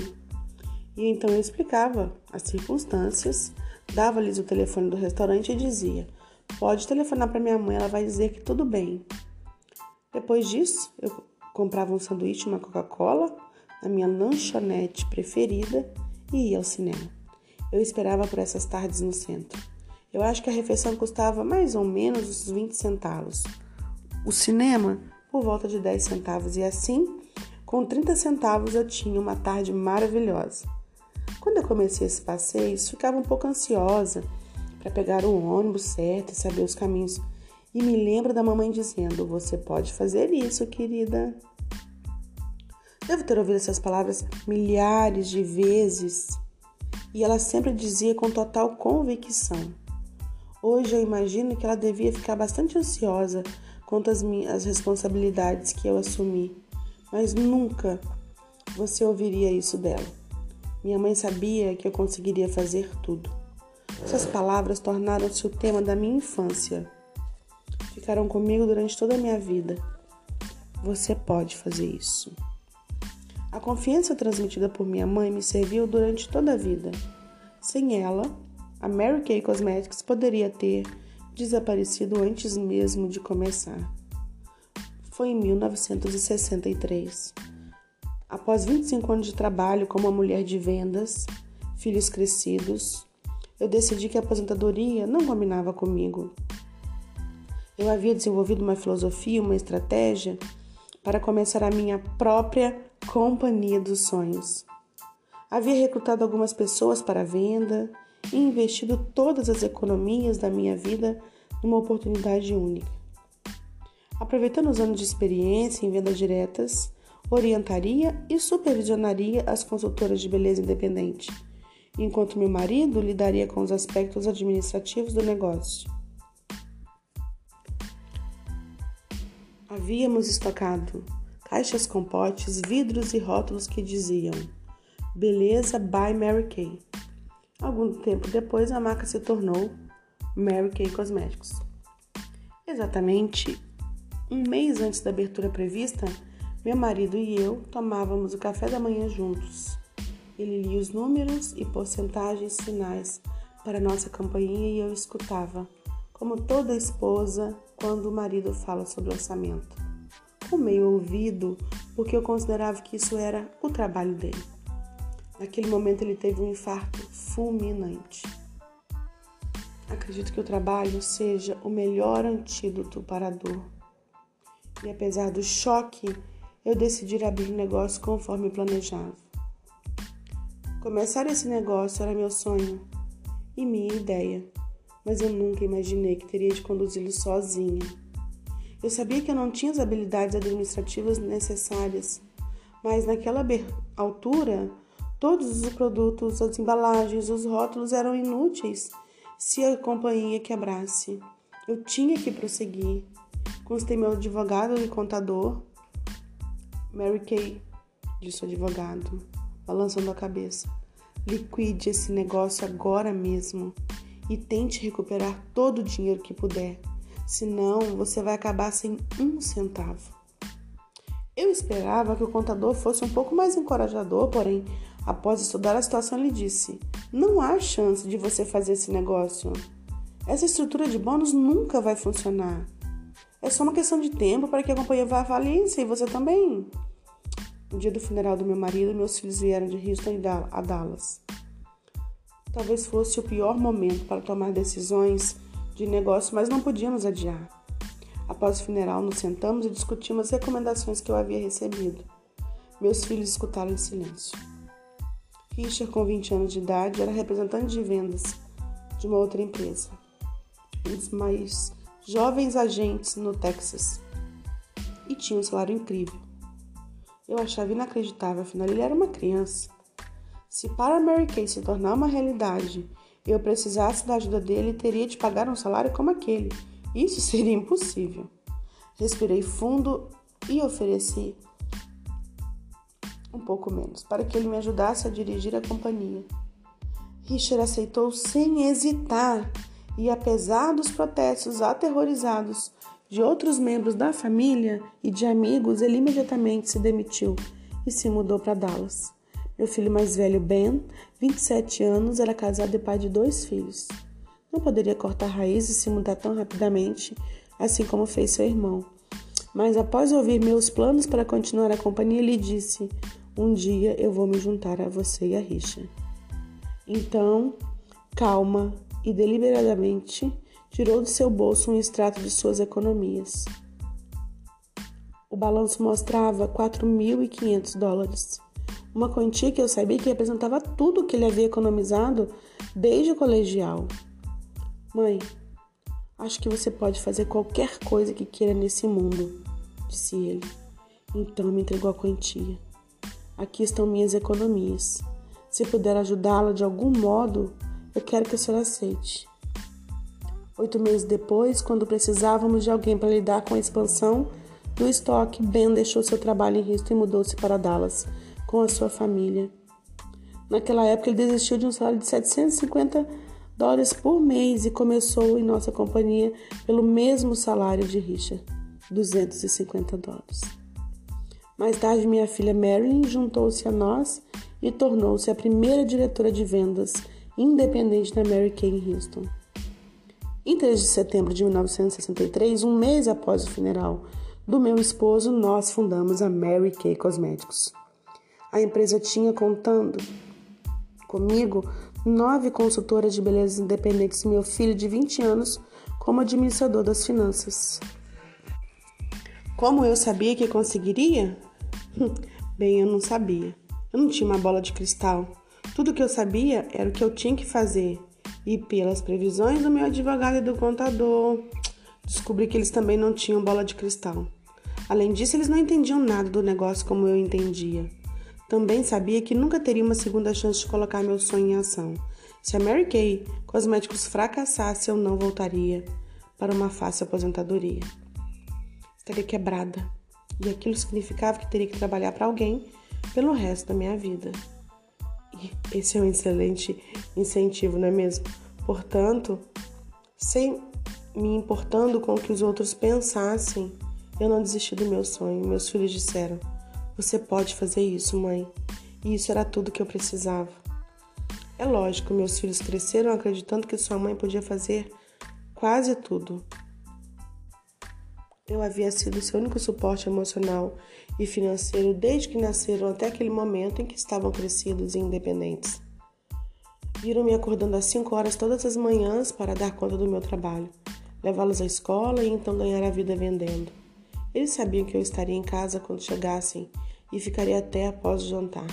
E então eu explicava as circunstâncias, dava-lhes o telefone do restaurante e dizia: pode telefonar para minha mãe, ela vai dizer que tudo bem. Depois disso, eu comprava um sanduíche e uma Coca-Cola na minha lanchonete preferida e ia ao cinema. Eu esperava por essas tardes no centro. Eu acho que a refeição custava mais ou menos uns 20 centavos. O cinema, por volta de 10 centavos, e assim, com 30 centavos, eu tinha uma tarde maravilhosa. Quando eu comecei esse passeio, ficava um pouco ansiosa para pegar o ônibus certo e saber os caminhos. E me lembro da mamãe dizendo: Você pode fazer isso, querida. Devo ter ouvido essas palavras milhares de vezes e ela sempre dizia com total convicção. Hoje eu imagino que ela devia ficar bastante ansiosa quanto às minhas responsabilidades que eu assumi, mas nunca você ouviria isso dela. Minha mãe sabia que eu conseguiria fazer tudo. Essas palavras tornaram-se o tema da minha infância. Ficaram comigo durante toda a minha vida. Você pode fazer isso. A confiança transmitida por minha mãe me serviu durante toda a vida. Sem ela, a Mary Kay Cosmetics poderia ter desaparecido antes mesmo de começar. Foi em 1963. Após 25 anos de trabalho como mulher de vendas, filhos crescidos, eu decidi que a aposentadoria não combinava comigo. Eu havia desenvolvido uma filosofia, uma estratégia para começar a minha própria companhia dos sonhos. Havia recrutado algumas pessoas para a venda e investido todas as economias da minha vida numa oportunidade única. Aproveitando os anos de experiência em vendas diretas, orientaria e supervisionaria as consultoras de beleza independente, enquanto meu marido lidaria com os aspectos administrativos do negócio. Havíamos estocado caixas com potes, vidros e rótulos que diziam Beleza by Mary Kay. Algum tempo depois, a marca se tornou Mary Kay Cosméticos. Exatamente um mês antes da abertura prevista, meu marido e eu tomávamos o café da manhã juntos. Ele lia os números e porcentagens finais para nossa campainha e eu escutava, como toda esposa quando o marido fala sobre orçamento com meio ouvido, porque eu considerava que isso era o trabalho dele. Naquele momento ele teve um infarto fulminante. Acredito que o trabalho seja o melhor antídoto para a dor. E apesar do choque, eu decidi abrir o negócio conforme planejava. Começar esse negócio era meu sonho e minha ideia, mas eu nunca imaginei que teria de conduzi-lo sozinha. Eu sabia que eu não tinha as habilidades administrativas necessárias, mas naquela altura, todos os produtos, as embalagens, os rótulos eram inúteis se a companhia quebrasse. Eu tinha que prosseguir. Constei meu advogado e contador, Mary Kay, disse o advogado, balançando a cabeça. Liquide esse negócio agora mesmo e tente recuperar todo o dinheiro que puder senão você vai acabar sem um centavo. Eu esperava que o contador fosse um pouco mais encorajador, porém, após estudar a situação, ele disse: Não há chance de você fazer esse negócio. Essa estrutura de bônus nunca vai funcionar. É só uma questão de tempo para que a companhia vá à falência e você também. No dia do funeral do meu marido, meus filhos vieram de Houston a Dallas. Talvez fosse o pior momento para tomar decisões de negócio, mas não podíamos adiar. Após o funeral, nos sentamos e discutimos as recomendações que eu havia recebido. Meus filhos escutaram em silêncio. Richard, com 20 anos de idade, era representante de vendas de uma outra empresa. Um dos mais jovens agentes no Texas. E tinha um salário incrível. Eu achava inacreditável, afinal ele era uma criança. Se para Mary Kay se tornar uma realidade eu precisasse da ajuda dele, teria de pagar um salário como aquele. Isso *laughs* seria impossível. Respirei fundo e ofereci um pouco menos, para que ele me ajudasse a dirigir a companhia. Richard aceitou sem hesitar e, apesar dos protestos aterrorizados de outros membros da família e de amigos, ele imediatamente se demitiu e se mudou para Dallas. Meu filho mais velho, Ben, 27 anos, era casado e pai de dois filhos. Não poderia cortar raízes e se mudar tão rapidamente, assim como fez seu irmão. Mas após ouvir meus planos para continuar a companhia, ele disse: Um dia eu vou me juntar a você e a Richa. Então, calma e deliberadamente, tirou de seu bolso um extrato de suas economias. O balanço mostrava 4.500 dólares Uma quantia que eu sabia que representava tudo que ele havia economizado desde o colegial. Mãe, acho que você pode fazer qualquer coisa que queira nesse mundo, disse ele. Então me entregou a quantia. Aqui estão minhas economias. Se puder ajudá-la de algum modo, eu quero que a senhora aceite. Oito meses depois, quando precisávamos de alguém para lidar com a expansão do estoque, Ben deixou seu trabalho em Houston e mudou-se para Dallas com a sua família. Naquela época, ele desistiu de um salário de 750 dólares por mês e começou em nossa companhia pelo mesmo salário de Richard, 250 dólares. Mais tarde, minha filha Marilyn juntou-se a nós e tornou-se a primeira diretora de vendas independente da Mary Kay Houston. Em 3 de setembro de 1963, um mês após o funeral do meu esposo, nós fundamos a Mary Kay Cosméticos. A empresa tinha contando comigo nove consultoras de beleza independentes e meu filho de 20 anos como administrador das finanças. Como eu sabia que conseguiria? *laughs* Bem, eu não sabia. Eu não tinha uma bola de cristal. Tudo que eu sabia era o que eu tinha que fazer. E pelas previsões do meu advogado e do contador, descobri que eles também não tinham bola de cristal. Além disso, eles não entendiam nada do negócio como eu entendia. Também sabia que nunca teria uma segunda chance de colocar meu sonho em ação. Se a Mary Kay Cosméticos fracassasse, eu não voltaria para uma fácil aposentadoria. Estaria quebrada. E aquilo significava que teria que trabalhar para alguém pelo resto da minha vida. E esse é um excelente incentivo, não é mesmo? Portanto, sem me importando com o que os outros pensassem, eu não desisti do meu sonho. Meus filhos disseram: Você pode fazer isso, mãe. E isso era tudo que eu precisava. É lógico, meus filhos cresceram acreditando que sua mãe podia fazer quase tudo. Eu havia sido seu único suporte emocional e financeiro desde que nasceram até aquele momento em que estavam crescidos e independentes. Viram-me acordando às 5 horas todas as manhãs para dar conta do meu trabalho, levá-los à escola e então ganhar a vida vendendo. Eles sabiam que eu estaria em casa quando chegassem e ficaria até após o jantar,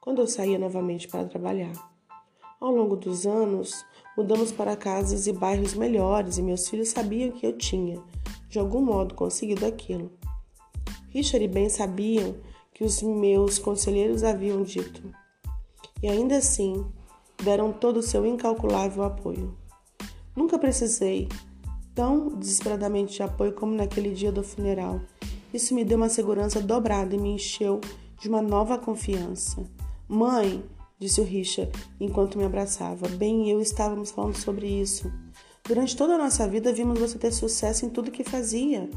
quando eu saía novamente para trabalhar. Ao longo dos anos, mudamos para casas e bairros melhores e meus filhos sabiam que eu tinha, de algum modo, conseguido aquilo. Richard e Ben sabiam que os meus conselheiros haviam dito, e ainda assim deram todo o seu incalculável apoio. Nunca precisei tão desesperadamente de apoio como naquele dia do funeral. Isso me deu uma segurança dobrada e me encheu de uma nova confiança. Mãe, disse o Richard enquanto me abraçava, bem e eu estávamos falando sobre isso. Durante toda a nossa vida vimos você ter sucesso em tudo que fazia.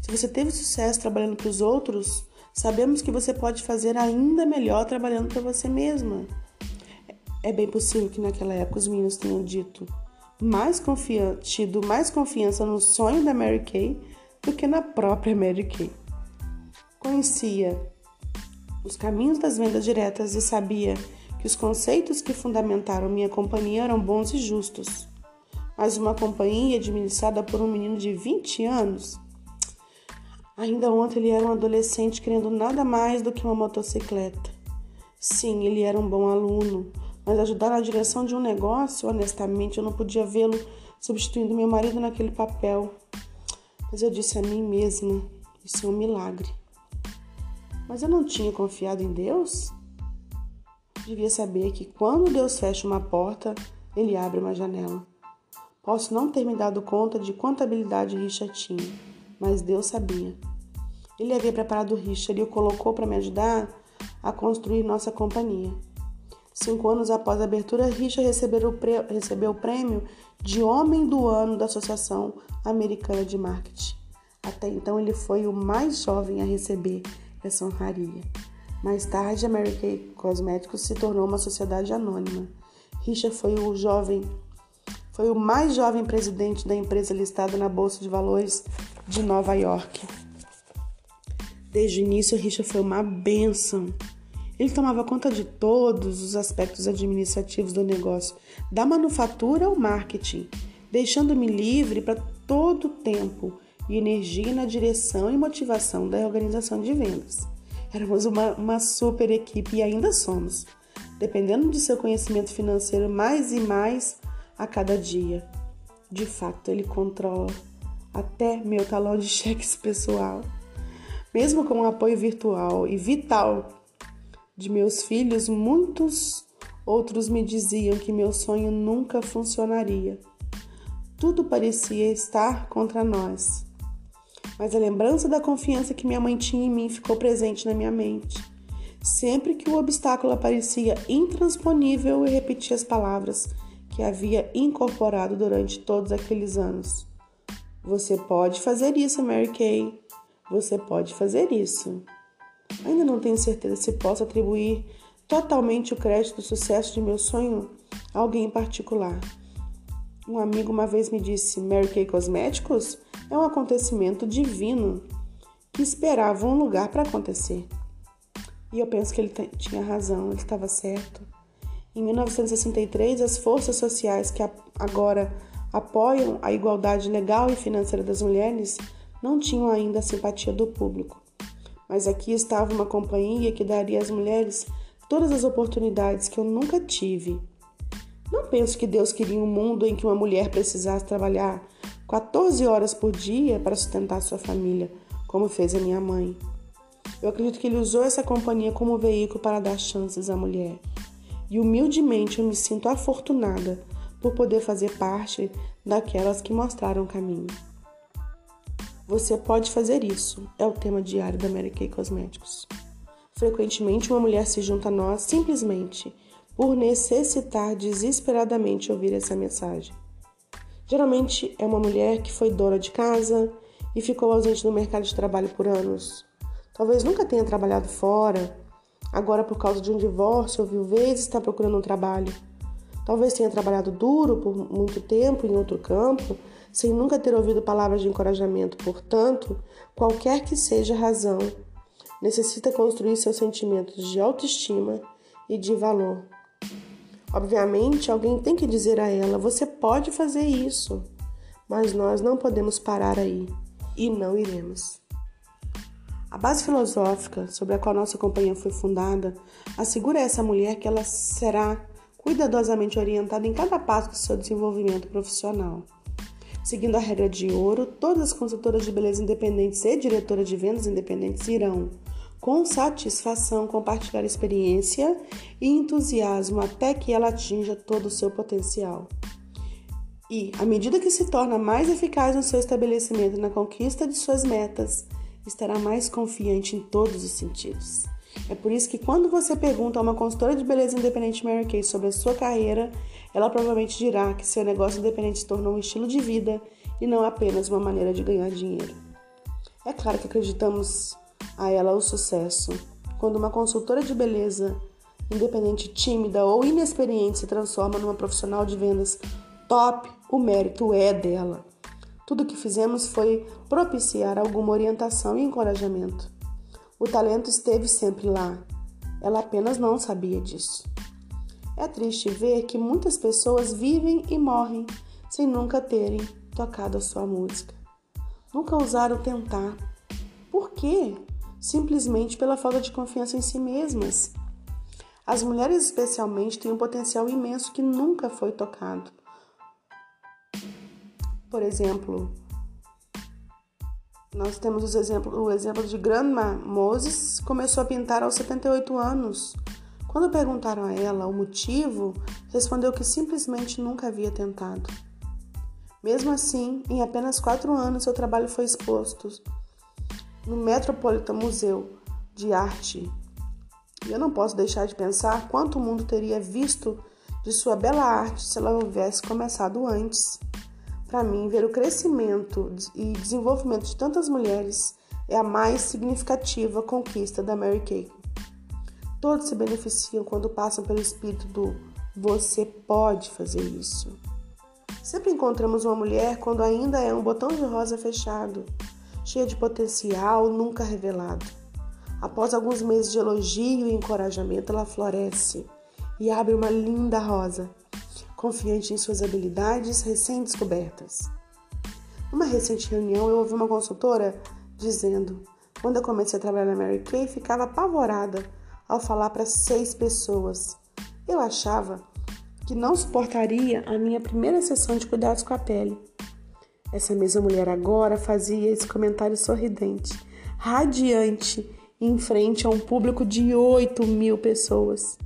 Se você teve sucesso trabalhando para os outros, sabemos que você pode fazer ainda melhor trabalhando para você mesma. É bem possível que naquela época os meninos tenham dito: mais confian tido mais confiança no sonho da Mary Kay do que na própria Mary Kay. Conhecia os caminhos das vendas diretas e sabia que os conceitos que fundamentaram minha companhia eram bons e justos. Mas uma companhia administrada por um menino de 20 anos. Ainda ontem ele era um adolescente querendo nada mais do que uma motocicleta. Sim, ele era um bom aluno, mas ajudar na direção de um negócio, honestamente, eu não podia vê-lo substituindo meu marido naquele papel. Mas eu disse a mim mesma: isso é um milagre. Mas eu não tinha confiado em Deus? Devia saber que quando Deus fecha uma porta, ele abre uma janela. Posso não ter me dado conta de quanta habilidade Richard tinha, mas Deus sabia. Ele havia preparado Richard e o colocou para me ajudar a construir nossa companhia. Cinco anos após a abertura, Richard recebeu o prêmio de Homem do Ano da Associação Americana de Marketing. Até então, ele foi o mais jovem a receber essa honraria. Mais tarde, a Mary Kay Cosméticos se tornou uma sociedade anônima. Richard foi o jovem, foi o mais jovem presidente da empresa listada na Bolsa de Valores de Nova York. Desde o início, Richard foi uma bênção ele tomava conta de todos os aspectos administrativos do negócio, da manufatura ao marketing, deixando-me livre para todo o tempo e energia na direção e motivação da organização de vendas. Éramos uma, uma super equipe e ainda somos, dependendo de seu conhecimento financeiro mais e mais a cada dia. De fato, ele controla até meu talão de *laughs* cheques pessoal. Mesmo com o apoio virtual e vital de meus filhos, muitos outros me diziam que meu sonho nunca funcionaria. Tudo parecia estar contra nós. Mas a lembrança da confiança que minha mãe tinha em mim ficou presente na minha mente. Sempre que o obstáculo aparecia intransponível, eu repetia as palavras que havia incorporado durante todos aqueles anos. Você pode fazer isso, Mary Kay. Você pode fazer isso. Ainda não tenho certeza se posso atribuir totalmente o crédito do sucesso de meu sonho a alguém em particular. Um amigo uma vez me disse: Mary Kay Cosméticos é um acontecimento divino que esperava um lugar para acontecer. E eu penso que ele tinha razão, ele estava certo. Em 1963, as forças sociais que agora apoiam a igualdade legal e financeira das mulheres não tinham ainda a simpatia do público. Mas aqui estava uma companhia que daria às mulheres todas as oportunidades que eu nunca tive. Não penso que Deus queria um mundo em que uma mulher precisasse trabalhar 14 horas por dia para sustentar sua família, como fez a minha mãe. Eu acredito que ele usou essa companhia como veículo para dar chances à mulher e humildemente eu me sinto afortunada por poder fazer parte daquelas que mostraram o caminho. Você pode fazer isso, é o tema diário da Mary Kay Cosméticos. Frequentemente, uma mulher se junta a nós simplesmente por necessitar desesperadamente ouvir essa mensagem. Geralmente é uma mulher que foi dona de casa e ficou ausente do mercado de trabalho por anos. Talvez nunca tenha trabalhado fora Agora, por causa de um divórcio ou viuvez, está procurando um trabalho. Talvez tenha trabalhado duro por muito tempo em outro campo, sem nunca ter ouvido palavras de encorajamento. Portanto, qualquer que seja a razão, necessita construir seus sentimentos de autoestima e de valor. Obviamente, alguém tem que dizer a ela: você pode fazer isso, mas nós não podemos parar aí e não iremos. A base filosófica sobre a qual nossa companhia foi fundada assegura a essa mulher que ela será cuidadosamente orientada em cada passo do seu desenvolvimento profissional. Seguindo a regra de ouro, todas as consultoras de beleza independentes e diretoras de vendas independentes irão, com satisfação, compartilhar experiência e entusiasmo até que ela atinja todo o seu potencial. E, à medida que se torna mais eficaz no seu estabelecimento na conquista de suas metas, estará mais confiante em todos os sentidos. É por isso que quando você pergunta a uma consultora de beleza independente Mary Kay sobre a sua carreira, ela provavelmente dirá que seu negócio independente se tornou um estilo de vida e não apenas uma maneira de ganhar dinheiro. É claro que acreditamos a ela o sucesso. Quando uma consultora de beleza independente tímida ou inexperiente se transforma numa profissional de vendas top, o mérito é dela. Tudo o que fizemos foi propiciar alguma orientação e encorajamento. O talento esteve sempre lá. Ela apenas não sabia disso. É triste ver que muitas pessoas vivem e morrem sem nunca terem tocado a sua música. Nunca ousaram tentar. Por quê? Simplesmente pela falta de confiança em si mesmas. As mulheres, especialmente, têm um potencial imenso que nunca foi tocado. Por exemplo, nós temos exemplo, o exemplo de Grandma Moses, começou a pintar aos 78 anos. Quando perguntaram a ela o motivo, respondeu que simplesmente nunca havia tentado. Mesmo assim, em apenas quatro anos, seu trabalho foi exposto no Metropolitan Museu de Arte. E eu não posso deixar de pensar quanto o mundo teria visto de sua bela arte se ela houvesse começado antes. Para mim, ver o crescimento e desenvolvimento de tantas mulheres é a mais significativa conquista da Mary Kay. Todos se beneficiam quando passam pelo espírito do você pode fazer isso. Sempre encontramos uma mulher quando ainda é um botão de rosa fechado, cheia de potencial nunca revelado. Após alguns meses de elogio e encorajamento, ela floresce e abre uma linda rosa confiante em suas habilidades recém-descobertas. Numa recente reunião, eu ouvi uma consultora dizendo: Quando eu comecei a trabalhar na Mary Kay, ficava apavorada ao falar para seis pessoas. Eu achava que não suportaria a minha primeira sessão de cuidados com a pele. Essa mesma mulher agora fazia esse comentário sorridente, radiante, em frente a um público de 8 mil pessoas.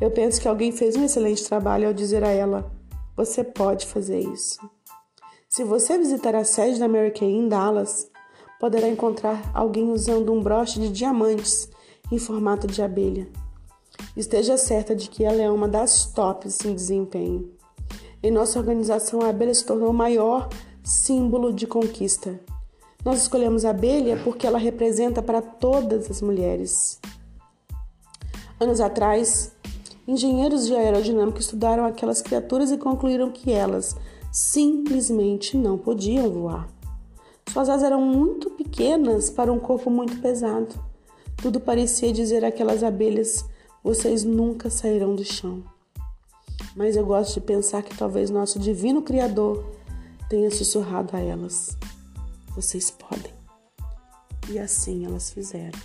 Eu penso que alguém fez um excelente trabalho ao dizer a ela: você pode fazer isso. Se você visitar a sede da Mary Kay em Dallas, poderá encontrar alguém usando um broche de diamantes em formato de abelha. Esteja certa de que ela é uma das tops em desempenho. Em nossa organização, a abelha se tornou o maior símbolo de conquista. Nós escolhemos a abelha porque ela representa para todas as mulheres. Anos atrás, engenheiros de aerodinâmica estudaram aquelas criaturas e concluíram que elas simplesmente não podiam voar. Suas asas eram muito pequenas para um corpo muito pesado. Tudo parecia dizer àquelas abelhas: vocês nunca sairão do chão. Mas eu gosto de pensar que talvez nosso divino Criador tenha sussurrado a elas: vocês podem. E assim elas fizeram.